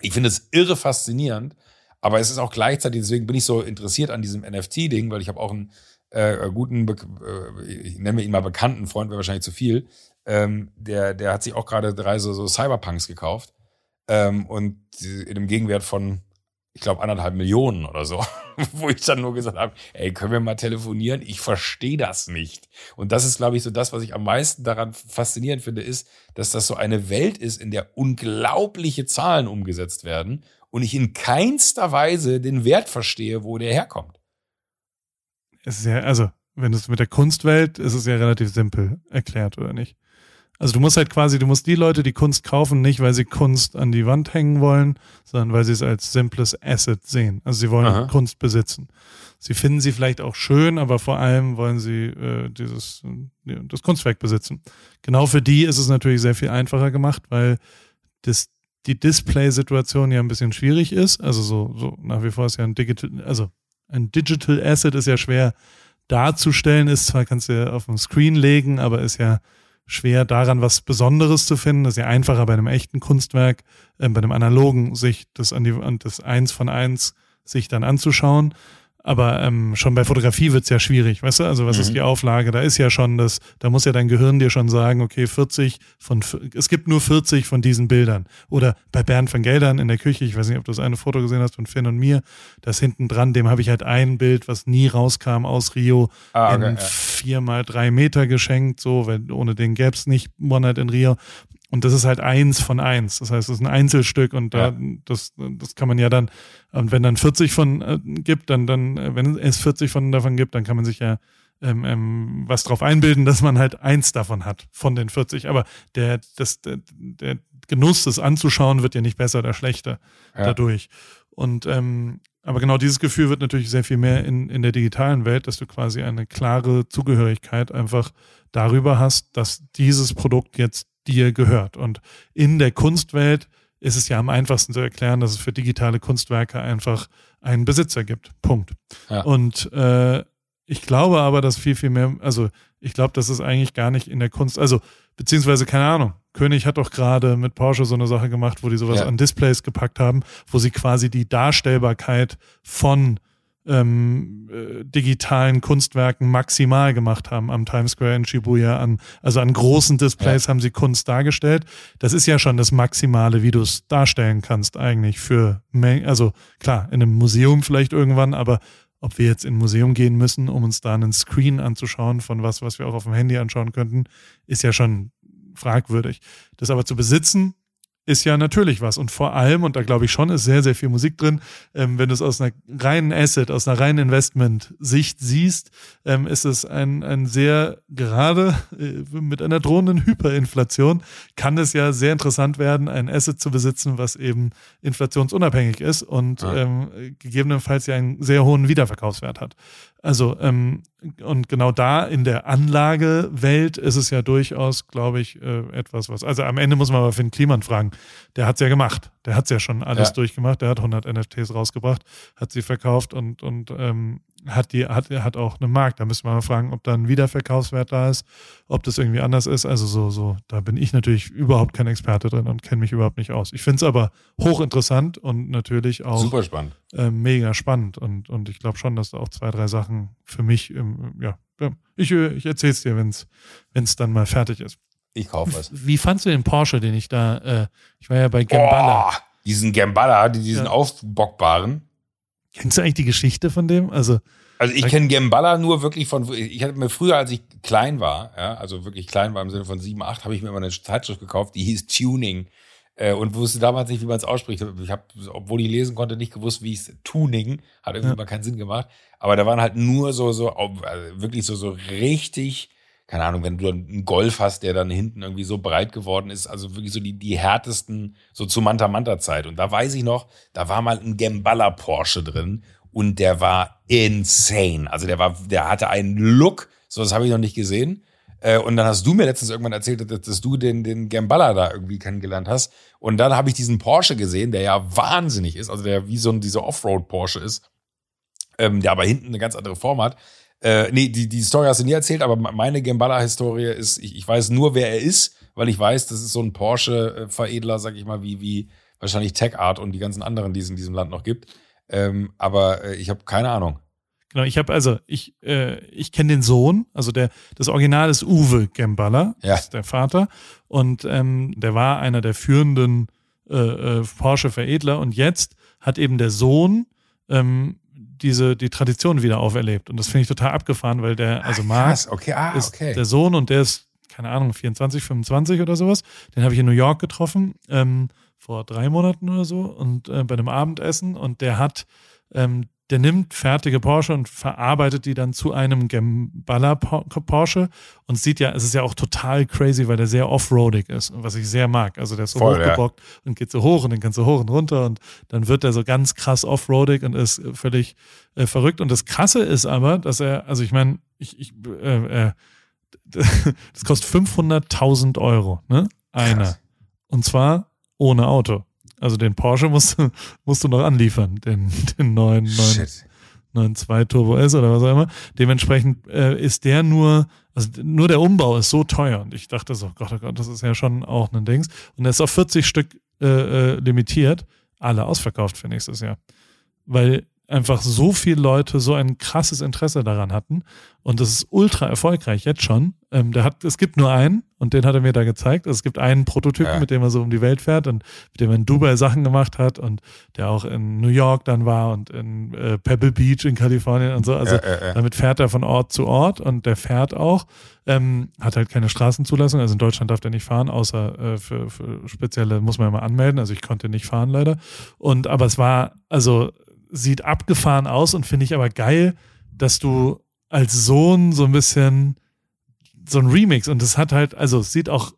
Ich finde es irre faszinierend, aber es ist auch gleichzeitig, deswegen bin ich so interessiert an diesem NFT-Ding, weil ich habe auch einen äh, guten, äh, ich nenne ihn mal bekannten Freund, wäre wahrscheinlich zu viel, ähm, der, der hat sich auch gerade drei so, so Cyberpunks gekauft. Ähm, und in einem Gegenwert von, ich glaube, anderthalb Millionen oder so. Wo ich dann nur gesagt habe, ey, können wir mal telefonieren? Ich verstehe das nicht. Und das ist, glaube ich, so das, was ich am meisten daran faszinierend finde, ist, dass das so eine Welt ist, in der unglaubliche Zahlen umgesetzt werden und ich in keinster Weise den Wert verstehe, wo der herkommt. Es ist ja, also, wenn es mit der Kunstwelt ist es ja relativ simpel erklärt, oder nicht? Also du musst halt quasi, du musst die Leute, die Kunst kaufen, nicht weil sie Kunst an die Wand hängen wollen, sondern weil sie es als simples Asset sehen. Also sie wollen Aha. Kunst besitzen. Sie finden sie vielleicht auch schön, aber vor allem wollen sie äh, dieses äh, das Kunstwerk besitzen. Genau für die ist es natürlich sehr viel einfacher gemacht, weil das die Display-Situation ja ein bisschen schwierig ist. Also so, so nach wie vor ist ja ein Digital, also ein Digital Asset ist ja schwer darzustellen, ist zwar kannst du ja auf dem Screen legen, aber ist ja schwer daran was Besonderes zu finden. Das ist ja einfacher bei einem echten Kunstwerk, äh, bei einem analogen, sich das an die an das eins von eins sich dann anzuschauen. Aber ähm, schon bei Fotografie wird's ja schwierig, weißt du? Also was mhm. ist die Auflage? Da ist ja schon das, da muss ja dein Gehirn dir schon sagen, okay, 40 von, es gibt nur 40 von diesen Bildern. Oder bei Bernd van Geldern in der Küche, ich weiß nicht, ob du das eine Foto gesehen hast von Finn und mir, das hinten dran, dem habe ich halt ein Bild, was nie rauskam aus Rio, ah, okay, in vier mal drei Meter geschenkt, so, weil ohne den gäb's nicht One Night in Rio. Und das ist halt eins von eins. Das heißt, es ist ein Einzelstück und da, ja. das, das kann man ja dann, und wenn dann 40 von äh, gibt, dann, dann, äh, wenn es 40 von davon gibt, dann kann man sich ja ähm, ähm, was drauf einbilden, dass man halt eins davon hat von den 40. Aber der, das, der, der Genuss, das anzuschauen, wird ja nicht besser oder schlechter ja. dadurch. Und ähm, aber genau dieses Gefühl wird natürlich sehr viel mehr in, in der digitalen Welt, dass du quasi eine klare Zugehörigkeit einfach darüber hast, dass dieses Produkt jetzt dir gehört. Und in der Kunstwelt ist es ja am einfachsten zu erklären, dass es für digitale Kunstwerke einfach einen Besitzer gibt. Punkt. Ja. Und äh, ich glaube aber, dass viel, viel mehr, also ich glaube, das ist eigentlich gar nicht in der Kunst, also beziehungsweise keine Ahnung. König hat doch gerade mit Porsche so eine Sache gemacht, wo die sowas ja. an Displays gepackt haben, wo sie quasi die Darstellbarkeit von ähm, äh, digitalen Kunstwerken maximal gemacht haben am Times Square in Shibuya. An, also an großen Displays ja. haben sie Kunst dargestellt. Das ist ja schon das Maximale, wie du es darstellen kannst eigentlich für, also klar, in einem Museum vielleicht irgendwann, aber ob wir jetzt in ein Museum gehen müssen, um uns da einen Screen anzuschauen von was, was wir auch auf dem Handy anschauen könnten, ist ja schon fragwürdig. Das aber zu besitzen, ist ja natürlich was. Und vor allem, und da glaube ich schon, ist sehr, sehr viel Musik drin, ähm, wenn du es aus einer reinen Asset, aus einer reinen Investment-Sicht siehst, ähm, ist es ein, ein sehr, gerade äh, mit einer drohenden Hyperinflation, kann es ja sehr interessant werden, ein Asset zu besitzen, was eben inflationsunabhängig ist und ja. ähm, gegebenenfalls ja einen sehr hohen Wiederverkaufswert hat. Also, ähm, und genau da in der Anlagewelt ist es ja durchaus, glaube ich, äh, etwas, was. Also am Ende muss man aber Finn Kliman fragen. Der hat's ja gemacht. Der hat's ja schon alles ja. durchgemacht. Der hat 100 NFTs rausgebracht, hat sie verkauft und, und ähm, hat die hat hat auch einen Markt. Da müssen wir mal fragen, ob da ein Wiederverkaufswert da ist, ob das irgendwie anders ist. Also so so, da bin ich natürlich überhaupt kein Experte drin und kenne mich überhaupt nicht aus. Ich finde es aber hochinteressant und natürlich auch super spannend, äh, mega spannend und und ich glaube schon, dass da auch zwei drei Sachen für mich ähm, ja ich ich erzähl's dir, wenn's wenn's dann mal fertig ist. Ich kaufe es. Wie fandst du den Porsche, den ich da? Äh, ich war ja bei Gambala. Oh, diesen Gambala, diesen ja. aufbockbaren. Kennst du eigentlich die Geschichte von dem? Also, also ich kenne Gambala nur wirklich von, ich hatte mir früher, als ich klein war, ja, also wirklich klein war im Sinne von sieben, acht, habe ich mir immer eine Zeitschrift gekauft, die hieß Tuning. Äh, und wusste damals nicht, wie man es ausspricht. Ich habe, obwohl ich lesen konnte, nicht gewusst, wie es Tuning, hat irgendwie ja. mal keinen Sinn gemacht. Aber da waren halt nur so, so, also wirklich so, so richtig, keine Ahnung, wenn du einen Golf hast, der dann hinten irgendwie so breit geworden ist, also wirklich so die, die härtesten, so zu Manta Manta Zeit. Und da weiß ich noch, da war mal ein Gambala Porsche drin und der war insane. Also der war, der hatte einen Look, so das habe ich noch nicht gesehen. Äh, und dann hast du mir letztens irgendwann erzählt, dass, du den, den Gambala da irgendwie kennengelernt hast. Und dann habe ich diesen Porsche gesehen, der ja wahnsinnig ist, also der wie so ein dieser Offroad Porsche ist, ähm, der aber hinten eine ganz andere Form hat. Äh, nee, die, die Story hast du nie erzählt, aber meine Gambala-Historie ist, ich, ich weiß nur, wer er ist, weil ich weiß, das ist so ein Porsche-Veredler, sag ich mal, wie, wie wahrscheinlich Tech Art und die ganzen anderen, die es in diesem Land noch gibt. Ähm, aber äh, ich habe keine Ahnung. Genau, ich habe also, ich, äh, ich kenne den Sohn, also der, das Original ist Uwe Gemballa, ja. ist der Vater. Und ähm, der war einer der führenden äh, äh, Porsche-Veredler. Und jetzt hat eben der Sohn ähm, diese, die Tradition wieder auferlebt. Und das finde ich total abgefahren, weil der, also Mark okay. ah, ist der Sohn und der ist, keine Ahnung, 24, 25 oder sowas. Den habe ich in New York getroffen, ähm, vor drei Monaten oder so, und äh, bei einem Abendessen. Und der hat ähm, der nimmt fertige Porsche und verarbeitet die dann zu einem Gemballa Porsche und sieht ja, es ist ja auch total crazy, weil der sehr offroadig ist, was ich sehr mag. Also der ist so Voll, hochgebockt ja. und geht so hoch und dann kannst du hoch und runter und dann wird er so ganz krass offroadig und ist völlig äh, verrückt. Und das Krasse ist aber, dass er, also ich meine, ich, ich äh, äh, das kostet 500.000 Euro, ne? Einer. Krass. Und zwar ohne Auto. Also den Porsche musst, du, musst du noch anliefern, den, den neuen, neuen, neuen 2 Turbo S oder was auch immer. Dementsprechend äh, ist der nur, also nur der Umbau ist so teuer. Und ich dachte so, Gott, oh Gott, das ist ja schon auch ein Dings. Und er ist auf 40 Stück äh, äh, limitiert. Alle ausverkauft für nächstes Jahr. Weil einfach so viele Leute so ein krasses Interesse daran hatten. Und das ist ultra erfolgreich jetzt schon. Ähm, der hat, es gibt nur einen und den hat er mir da gezeigt. Also es gibt einen Prototypen, ja. mit dem er so um die Welt fährt und mit dem er in Dubai Sachen gemacht hat und der auch in New York dann war und in äh, Pebble Beach in Kalifornien und so. Also ja, ja, damit fährt er von Ort zu Ort und der fährt auch. Ähm, hat halt keine Straßenzulassung. Also in Deutschland darf der nicht fahren, außer äh, für, für spezielle muss man ja mal anmelden. Also ich konnte nicht fahren leider. Und aber es war, also sieht abgefahren aus und finde ich aber geil, dass du als Sohn so ein bisschen so ein Remix und es hat halt, also es sieht auch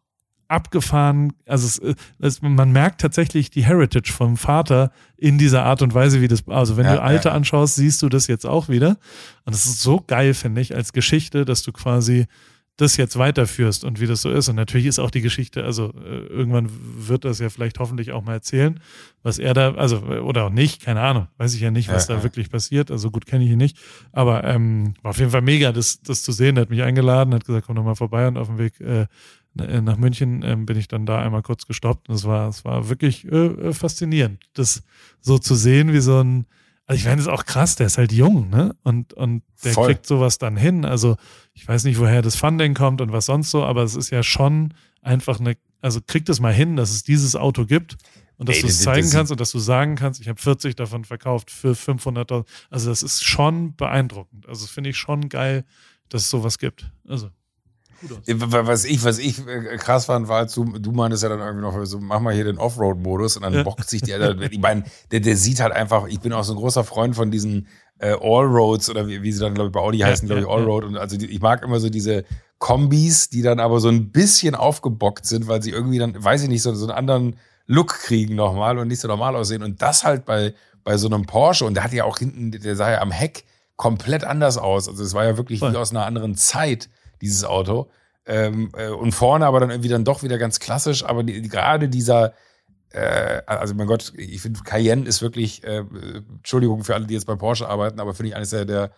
abgefahren, also es, es, man merkt tatsächlich die Heritage vom Vater in dieser Art und Weise, wie das, also wenn ja, du alte ja. anschaust, siehst du das jetzt auch wieder und es ist so geil, finde ich, als Geschichte, dass du quasi das jetzt weiterführst und wie das so ist. Und natürlich ist auch die Geschichte, also äh, irgendwann wird das ja vielleicht hoffentlich auch mal erzählen, was er da, also oder auch nicht, keine Ahnung, weiß ich ja nicht, was ja, da ja. wirklich passiert. Also gut kenne ich ihn nicht, aber ähm, war auf jeden Fall mega, das, das zu sehen. Er hat mich eingeladen, hat gesagt, komm doch mal vorbei und auf dem Weg äh, nach München ähm, bin ich dann da einmal kurz gestoppt. Und es war, es war wirklich äh, äh faszinierend, das so zu sehen, wie so ein also ich meine, das ist auch krass, der ist halt jung, ne? Und, und der Voll. kriegt sowas dann hin. Also ich weiß nicht, woher das Funding kommt und was sonst so, aber es ist ja schon einfach eine, also kriegt es mal hin, dass es dieses Auto gibt und dass du es zeigen kannst und dass du sagen kannst, ich habe 40 davon verkauft für 500.000. Also das ist schon beeindruckend. Also das finde ich schon geil, dass es sowas gibt. Also was ich, was ich äh, krass fand, war, du, du meintest ja dann irgendwie noch so, mach mal hier den Offroad-Modus und dann ja. bockt sich der, ich meine, der, der sieht halt einfach, ich bin auch so ein großer Freund von diesen äh, Allroads oder wie, wie sie dann, glaube ich, bei Audi heißen, glaube ich, Allroad. Und also die, ich mag immer so diese Kombis, die dann aber so ein bisschen aufgebockt sind, weil sie irgendwie dann, weiß ich nicht, so, so einen anderen Look kriegen nochmal und nicht so normal aussehen. Und das halt bei, bei so einem Porsche, und der hat ja auch hinten, der sah ja am Heck komplett anders aus. Also es war ja wirklich wie aus einer anderen Zeit dieses Auto. Ähm, äh, und vorne aber dann irgendwie dann doch wieder ganz klassisch, aber die, gerade dieser, äh, also mein Gott, ich finde Cayenne ist wirklich, äh, Entschuldigung für alle, die jetzt bei Porsche arbeiten, aber finde ich eines der, der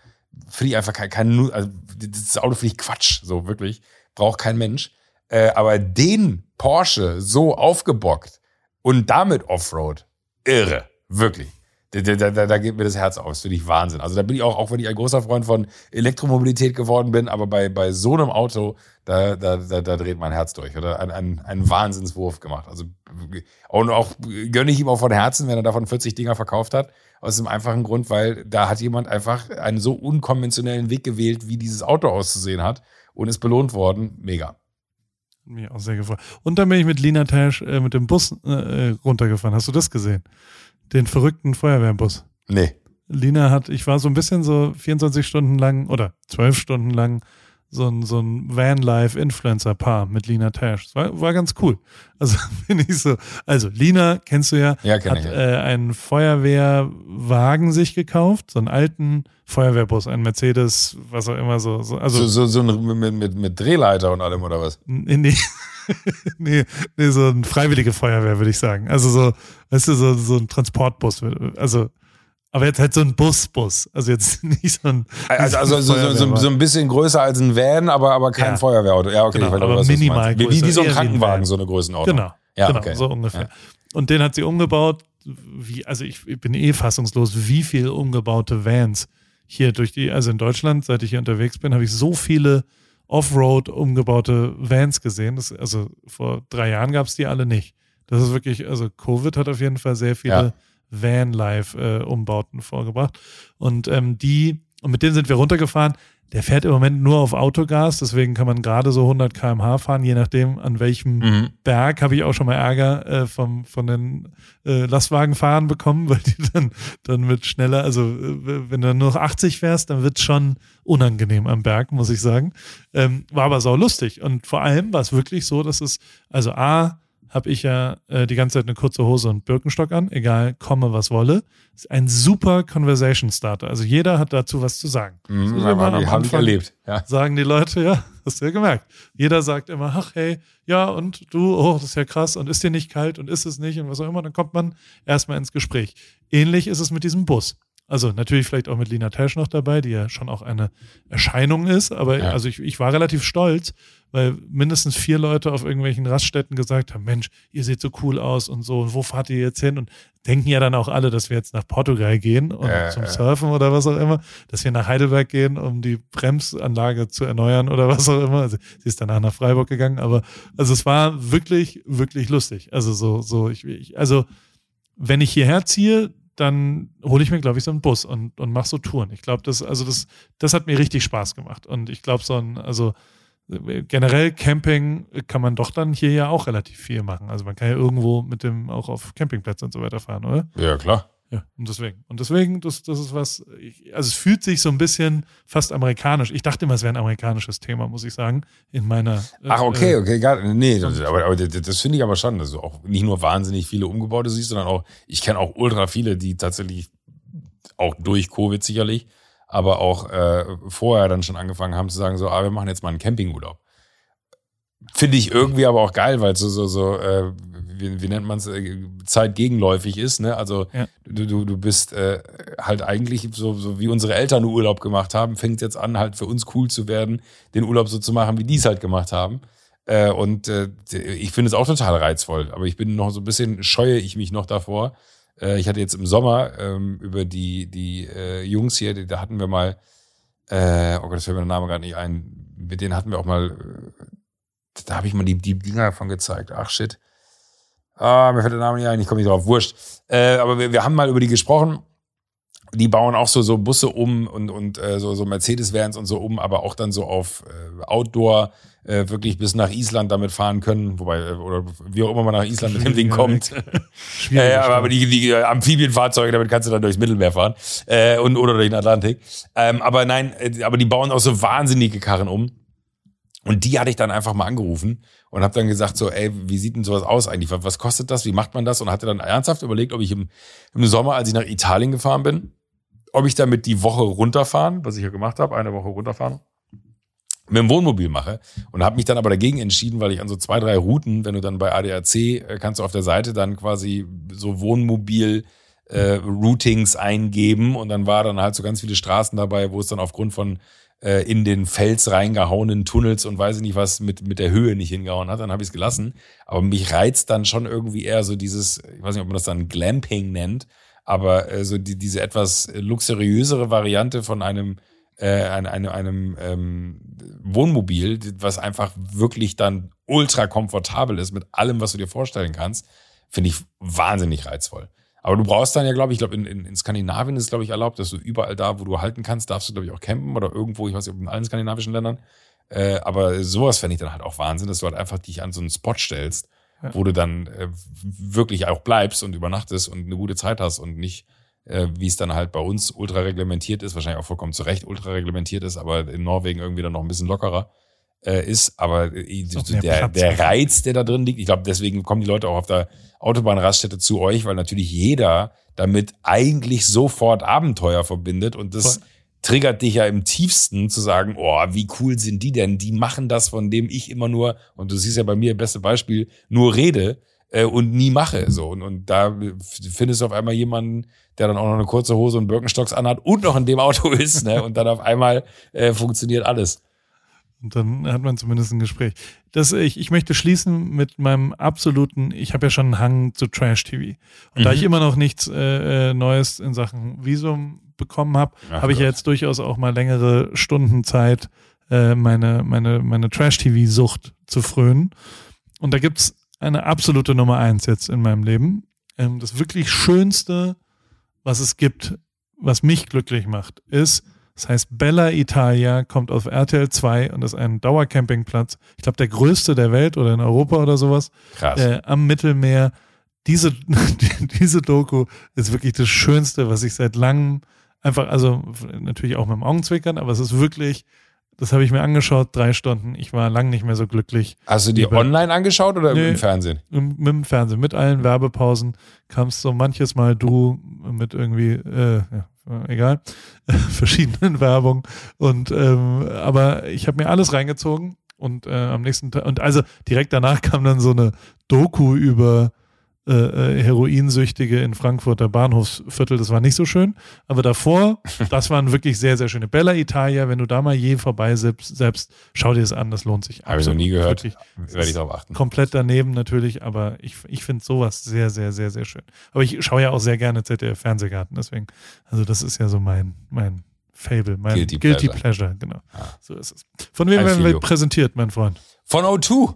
finde ich einfach kein, kein also das Auto finde ich Quatsch, so wirklich, braucht kein Mensch. Äh, aber den Porsche so aufgebockt und damit Offroad, irre, wirklich. Da, da, da, da geht mir das Herz aus, finde ich Wahnsinn. Also da bin ich auch, auch wenn ich ein großer Freund von Elektromobilität geworden bin, aber bei, bei so einem Auto, da, da, da, da dreht mein Herz durch. Oder ein, ein, ein Wahnsinnswurf gemacht. Also und auch gönne ich ihm auch von Herzen, wenn er davon 40 Dinger verkauft hat. Aus dem einfachen Grund, weil da hat jemand einfach einen so unkonventionellen Weg gewählt, wie dieses Auto auszusehen hat und ist belohnt worden. Mega. Mir auch sehr gefreut. Und dann bin ich mit Lina Tash äh, mit dem Bus äh, runtergefahren. Hast du das gesehen? Den verrückten Feuerwehrbus. Nee. Lina hat, ich war so ein bisschen so 24 Stunden lang oder 12 Stunden lang so ein, so ein Vanlife-Influencer-Paar mit Lina Tash. Das war, war ganz cool. Also finde ich so. Also Lina, kennst du ja, ja hat ich. Äh, einen Feuerwehrwagen sich gekauft, so einen alten Feuerwehrbus, ein Mercedes, was auch immer so. so also so, so, so mit, mit, mit Drehleiter und allem oder was? Nee, nee. nee, nee, so ein freiwillige Feuerwehr, würde ich sagen. Also so, weißt du, so, so ein Transportbus. Also, aber jetzt halt so ein Busbus. Also jetzt nicht so ein. Also, also so, so, so, ein bisschen größer als ein Van, aber, aber kein ja. Feuerwehrauto. Ja, okay, genau, aber minimal. Wie, wie, so ein Krankenwagen, wie so eine Größenordnung. Genau. Ja, genau, okay. so ungefähr. Ja. Und den hat sie umgebaut. Wie, also ich, ich bin eh fassungslos, wie viel umgebaute Vans hier durch die, also in Deutschland, seit ich hier unterwegs bin, habe ich so viele Offroad umgebaute Vans gesehen. Das, also vor drei Jahren gab es die alle nicht. Das ist wirklich, also Covid hat auf jeden Fall sehr viele ja. Van-Life-Umbauten äh, vorgebracht. Und ähm, die, und mit denen sind wir runtergefahren. Der fährt im Moment nur auf Autogas, deswegen kann man gerade so 100 km/h fahren, je nachdem an welchem mhm. Berg habe ich auch schon mal Ärger äh, vom, von den äh, Lastwagenfahrern bekommen, weil die dann, dann mit schneller, also äh, wenn du nur noch 80 fährst, dann wird es schon unangenehm am Berg, muss ich sagen. Ähm, war aber sau lustig und vor allem war es wirklich so, dass es, also A, habe ich ja äh, die ganze Zeit eine kurze Hose und Birkenstock an, egal komme was wolle. Ist ein super Conversation Starter. Also jeder hat dazu was zu sagen. Mhm, so haben, haben erlebt. Ja. Sagen die Leute, ja, hast du ja gemerkt. Jeder sagt immer, ach hey, ja und du, oh, das ist ja krass und ist dir nicht kalt und ist es nicht und was auch immer. Dann kommt man erstmal ins Gespräch. Ähnlich ist es mit diesem Bus. Also natürlich vielleicht auch mit Lina Tesch noch dabei, die ja schon auch eine Erscheinung ist. Aber ja. also ich, ich war relativ stolz, weil mindestens vier Leute auf irgendwelchen Raststätten gesagt haben, Mensch, ihr seht so cool aus und so, wo fahrt ihr jetzt hin? Und denken ja dann auch alle, dass wir jetzt nach Portugal gehen und äh, zum Surfen oder was auch immer, dass wir nach Heidelberg gehen, um die Bremsanlage zu erneuern oder was auch immer. Also, sie ist danach nach Freiburg gegangen, aber also es war wirklich, wirklich lustig. Also so, so, ich, ich also wenn ich hierher ziehe, dann hole ich mir, glaube ich, so einen Bus und, und mache so Touren. Ich glaube, das, also das, das hat mir richtig Spaß gemacht. Und ich glaube, so ein, also generell Camping kann man doch dann hier ja auch relativ viel machen. Also man kann ja irgendwo mit dem auch auf Campingplätze und so weiter fahren, oder? Ja, klar. Ja, und deswegen. Und deswegen, das, das ist was, ich, also es fühlt sich so ein bisschen fast amerikanisch. Ich dachte immer, es wäre ein amerikanisches Thema, muss ich sagen, in meiner. Äh, Ach, okay, äh, okay, gar, nee, das, aber, aber das, das finde ich aber schon, dass du auch nicht nur wahnsinnig viele Umgebaute siehst, sondern auch, ich kenne auch ultra viele, die tatsächlich auch durch Covid sicherlich, aber auch äh, vorher dann schon angefangen haben zu sagen, so, ah, wir machen jetzt mal einen Campingurlaub. Finde ich irgendwie aber auch geil, weil so, so, so, äh, wie, wie nennt man es, äh, zeitgegenläufig ist. Ne? Also ja. du, du, du bist äh, halt eigentlich so, so wie unsere Eltern Urlaub gemacht haben, fängt jetzt an, halt für uns cool zu werden, den Urlaub so zu machen, wie die es halt gemacht haben. Äh, und äh, ich finde es auch total reizvoll, aber ich bin noch so ein bisschen, scheue ich mich noch davor. Äh, ich hatte jetzt im Sommer ähm, über die, die äh, Jungs hier, die, da hatten wir mal, äh, oh Gott, das fällt mir der Name gerade nicht ein, mit denen hatten wir auch mal, äh, da habe ich mal die, die Dinger davon gezeigt. Ach shit. Ah, mir fällt der Name nicht ein, ich komme nicht drauf, wurscht. Äh, aber wir, wir haben mal über die gesprochen. Die bauen auch so, so Busse um und, und äh, so, so Mercedes-Vans und so um, aber auch dann so auf äh, Outdoor äh, wirklich bis nach Island damit fahren können, wobei, äh, oder wie auch immer man nach Island mit dem Ding kommt. Schwierig. ja, aber, aber die, die Amphibienfahrzeuge, damit kannst du dann durchs Mittelmeer fahren äh, und, oder durch den Atlantik. Ähm, aber nein, äh, aber die bauen auch so wahnsinnige Karren um. Und die hatte ich dann einfach mal angerufen und habe dann gesagt so, ey, wie sieht denn sowas aus eigentlich? Was kostet das? Wie macht man das? Und hatte dann ernsthaft überlegt, ob ich im, im Sommer, als ich nach Italien gefahren bin, ob ich damit die Woche runterfahren, was ich ja gemacht habe, eine Woche runterfahren, mit dem Wohnmobil mache und habe mich dann aber dagegen entschieden, weil ich an so zwei, drei Routen, wenn du dann bei ADAC äh, kannst du auf der Seite dann quasi so Wohnmobil äh, Routings eingeben und dann war dann halt so ganz viele Straßen dabei, wo es dann aufgrund von äh, in den Fels reingehauenen Tunnels und weiß ich nicht was mit, mit der Höhe nicht hingehauen hat, dann habe ich es gelassen. Aber mich reizt dann schon irgendwie eher so dieses, ich weiß nicht, ob man das dann Glamping nennt, aber äh, so die, diese etwas luxuriösere Variante von einem äh, einem, einem, ähm, Wohnmobil, was einfach wirklich dann ultra komfortabel ist mit allem, was du dir vorstellen kannst, finde ich wahnsinnig reizvoll. Aber du brauchst dann ja, glaube ich, glaube in, in, in Skandinavien ist es, glaube ich, erlaubt, dass du überall da, wo du halten kannst, darfst du, glaube ich, auch campen oder irgendwo, ich weiß nicht, ob in allen skandinavischen Ländern. Äh, aber sowas fände ich dann halt auch Wahnsinn, dass du halt einfach dich an so einen Spot stellst, ja. wo du dann äh, wirklich auch bleibst und übernachtest und eine gute Zeit hast und nicht, äh, wie es dann halt bei uns ultra reglementiert ist, wahrscheinlich auch vollkommen zu Recht ultra reglementiert ist, aber in Norwegen irgendwie dann noch ein bisschen lockerer äh, ist. Aber äh, ist der, der Reiz, der da drin liegt, ich glaube, deswegen kommen die Leute auch auf der Autobahnraststätte zu euch, weil natürlich jeder damit eigentlich sofort Abenteuer verbindet und das Voll. triggert dich ja im tiefsten zu sagen, oh, wie cool sind die denn? Die machen das, von dem ich immer nur, und du siehst ja bei mir, beste Beispiel, nur rede äh, und nie mache. So. Und, und da findest du auf einmal jemanden, der dann auch noch eine kurze Hose und Birkenstocks anhat und noch in dem Auto ist, ne? Und dann auf einmal äh, funktioniert alles. Und dann hat man zumindest ein Gespräch. Das, ich, ich möchte schließen mit meinem absoluten, ich habe ja schon einen Hang zu Trash-TV. Und mhm. da ich immer noch nichts äh, äh, Neues in Sachen Visum bekommen habe, habe ich ja jetzt durchaus auch mal längere Stunden Zeit, äh, meine, meine, meine Trash-TV-Sucht zu frönen. Und da gibt's eine absolute Nummer eins jetzt in meinem Leben. Ähm, das wirklich Schönste, was es gibt, was mich glücklich macht, ist das heißt, Bella Italia kommt auf RTL 2 und ist ein Dauercampingplatz. Ich glaube, der größte der Welt oder in Europa oder sowas. Krass. Äh, am Mittelmeer. Diese, diese Doku ist wirklich das Schönste, was ich seit langem einfach, also natürlich auch mit dem Augenzwickern, aber es ist wirklich, das habe ich mir angeschaut, drei Stunden. Ich war lang nicht mehr so glücklich. Hast du die online angeschaut oder nee, im Fernsehen? Im, mit dem Fernsehen, mit allen Werbepausen kamst so manches Mal du mit irgendwie, äh, ja, egal, verschiedenen Werbung. Und ähm, aber ich habe mir alles reingezogen und äh, am nächsten Tag, und also direkt danach kam dann so eine Doku über äh, äh, Heroinsüchtige in Frankfurter Bahnhofsviertel. Das war nicht so schön. Aber davor, das waren wirklich sehr, sehr schöne. Bella Italia, wenn du da mal je vorbei selbst, selbst schau dir das an, das lohnt sich. Habe ich noch nie gehört. Werde ich darauf achten. Komplett daneben natürlich, aber ich, ich finde sowas sehr, sehr, sehr, sehr schön. Aber ich schaue ja auch sehr gerne ZDF Fernsehgarten, deswegen, also das ist ja so mein, mein Fable, mein Guilty, Guilty Pleasure. Pleasure genau. Ah. So ist es. Von wem werden wir präsentiert, mein Freund? Von O2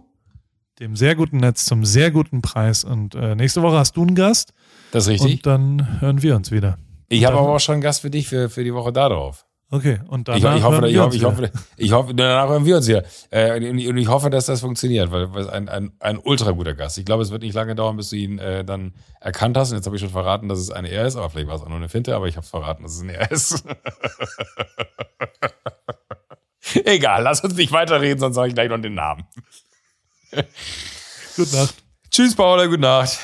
dem sehr guten Netz zum sehr guten Preis. Und äh, nächste Woche hast du einen Gast. Das ist richtig. Und dann hören wir uns wieder. Ich habe aber auch schon einen Gast für dich für, für die Woche da drauf. Okay, und danach ich, ich hoffe, ich hoffe, ich hoffe, ich hoffe, danach hören wir uns hier. Äh, und ich hoffe, dass das funktioniert, weil es ein, ein, ein ultra guter Gast. Ich glaube, es wird nicht lange dauern, bis du ihn äh, dann erkannt hast. Und jetzt habe ich schon verraten, dass es eine er ist, aber vielleicht war es auch nur eine Finte, aber ich habe verraten, dass es ein er ist. Egal, lass uns nicht weiterreden, sonst sage ich gleich noch den Namen. Gute Nacht. Tschüss, Paula, gute Nacht.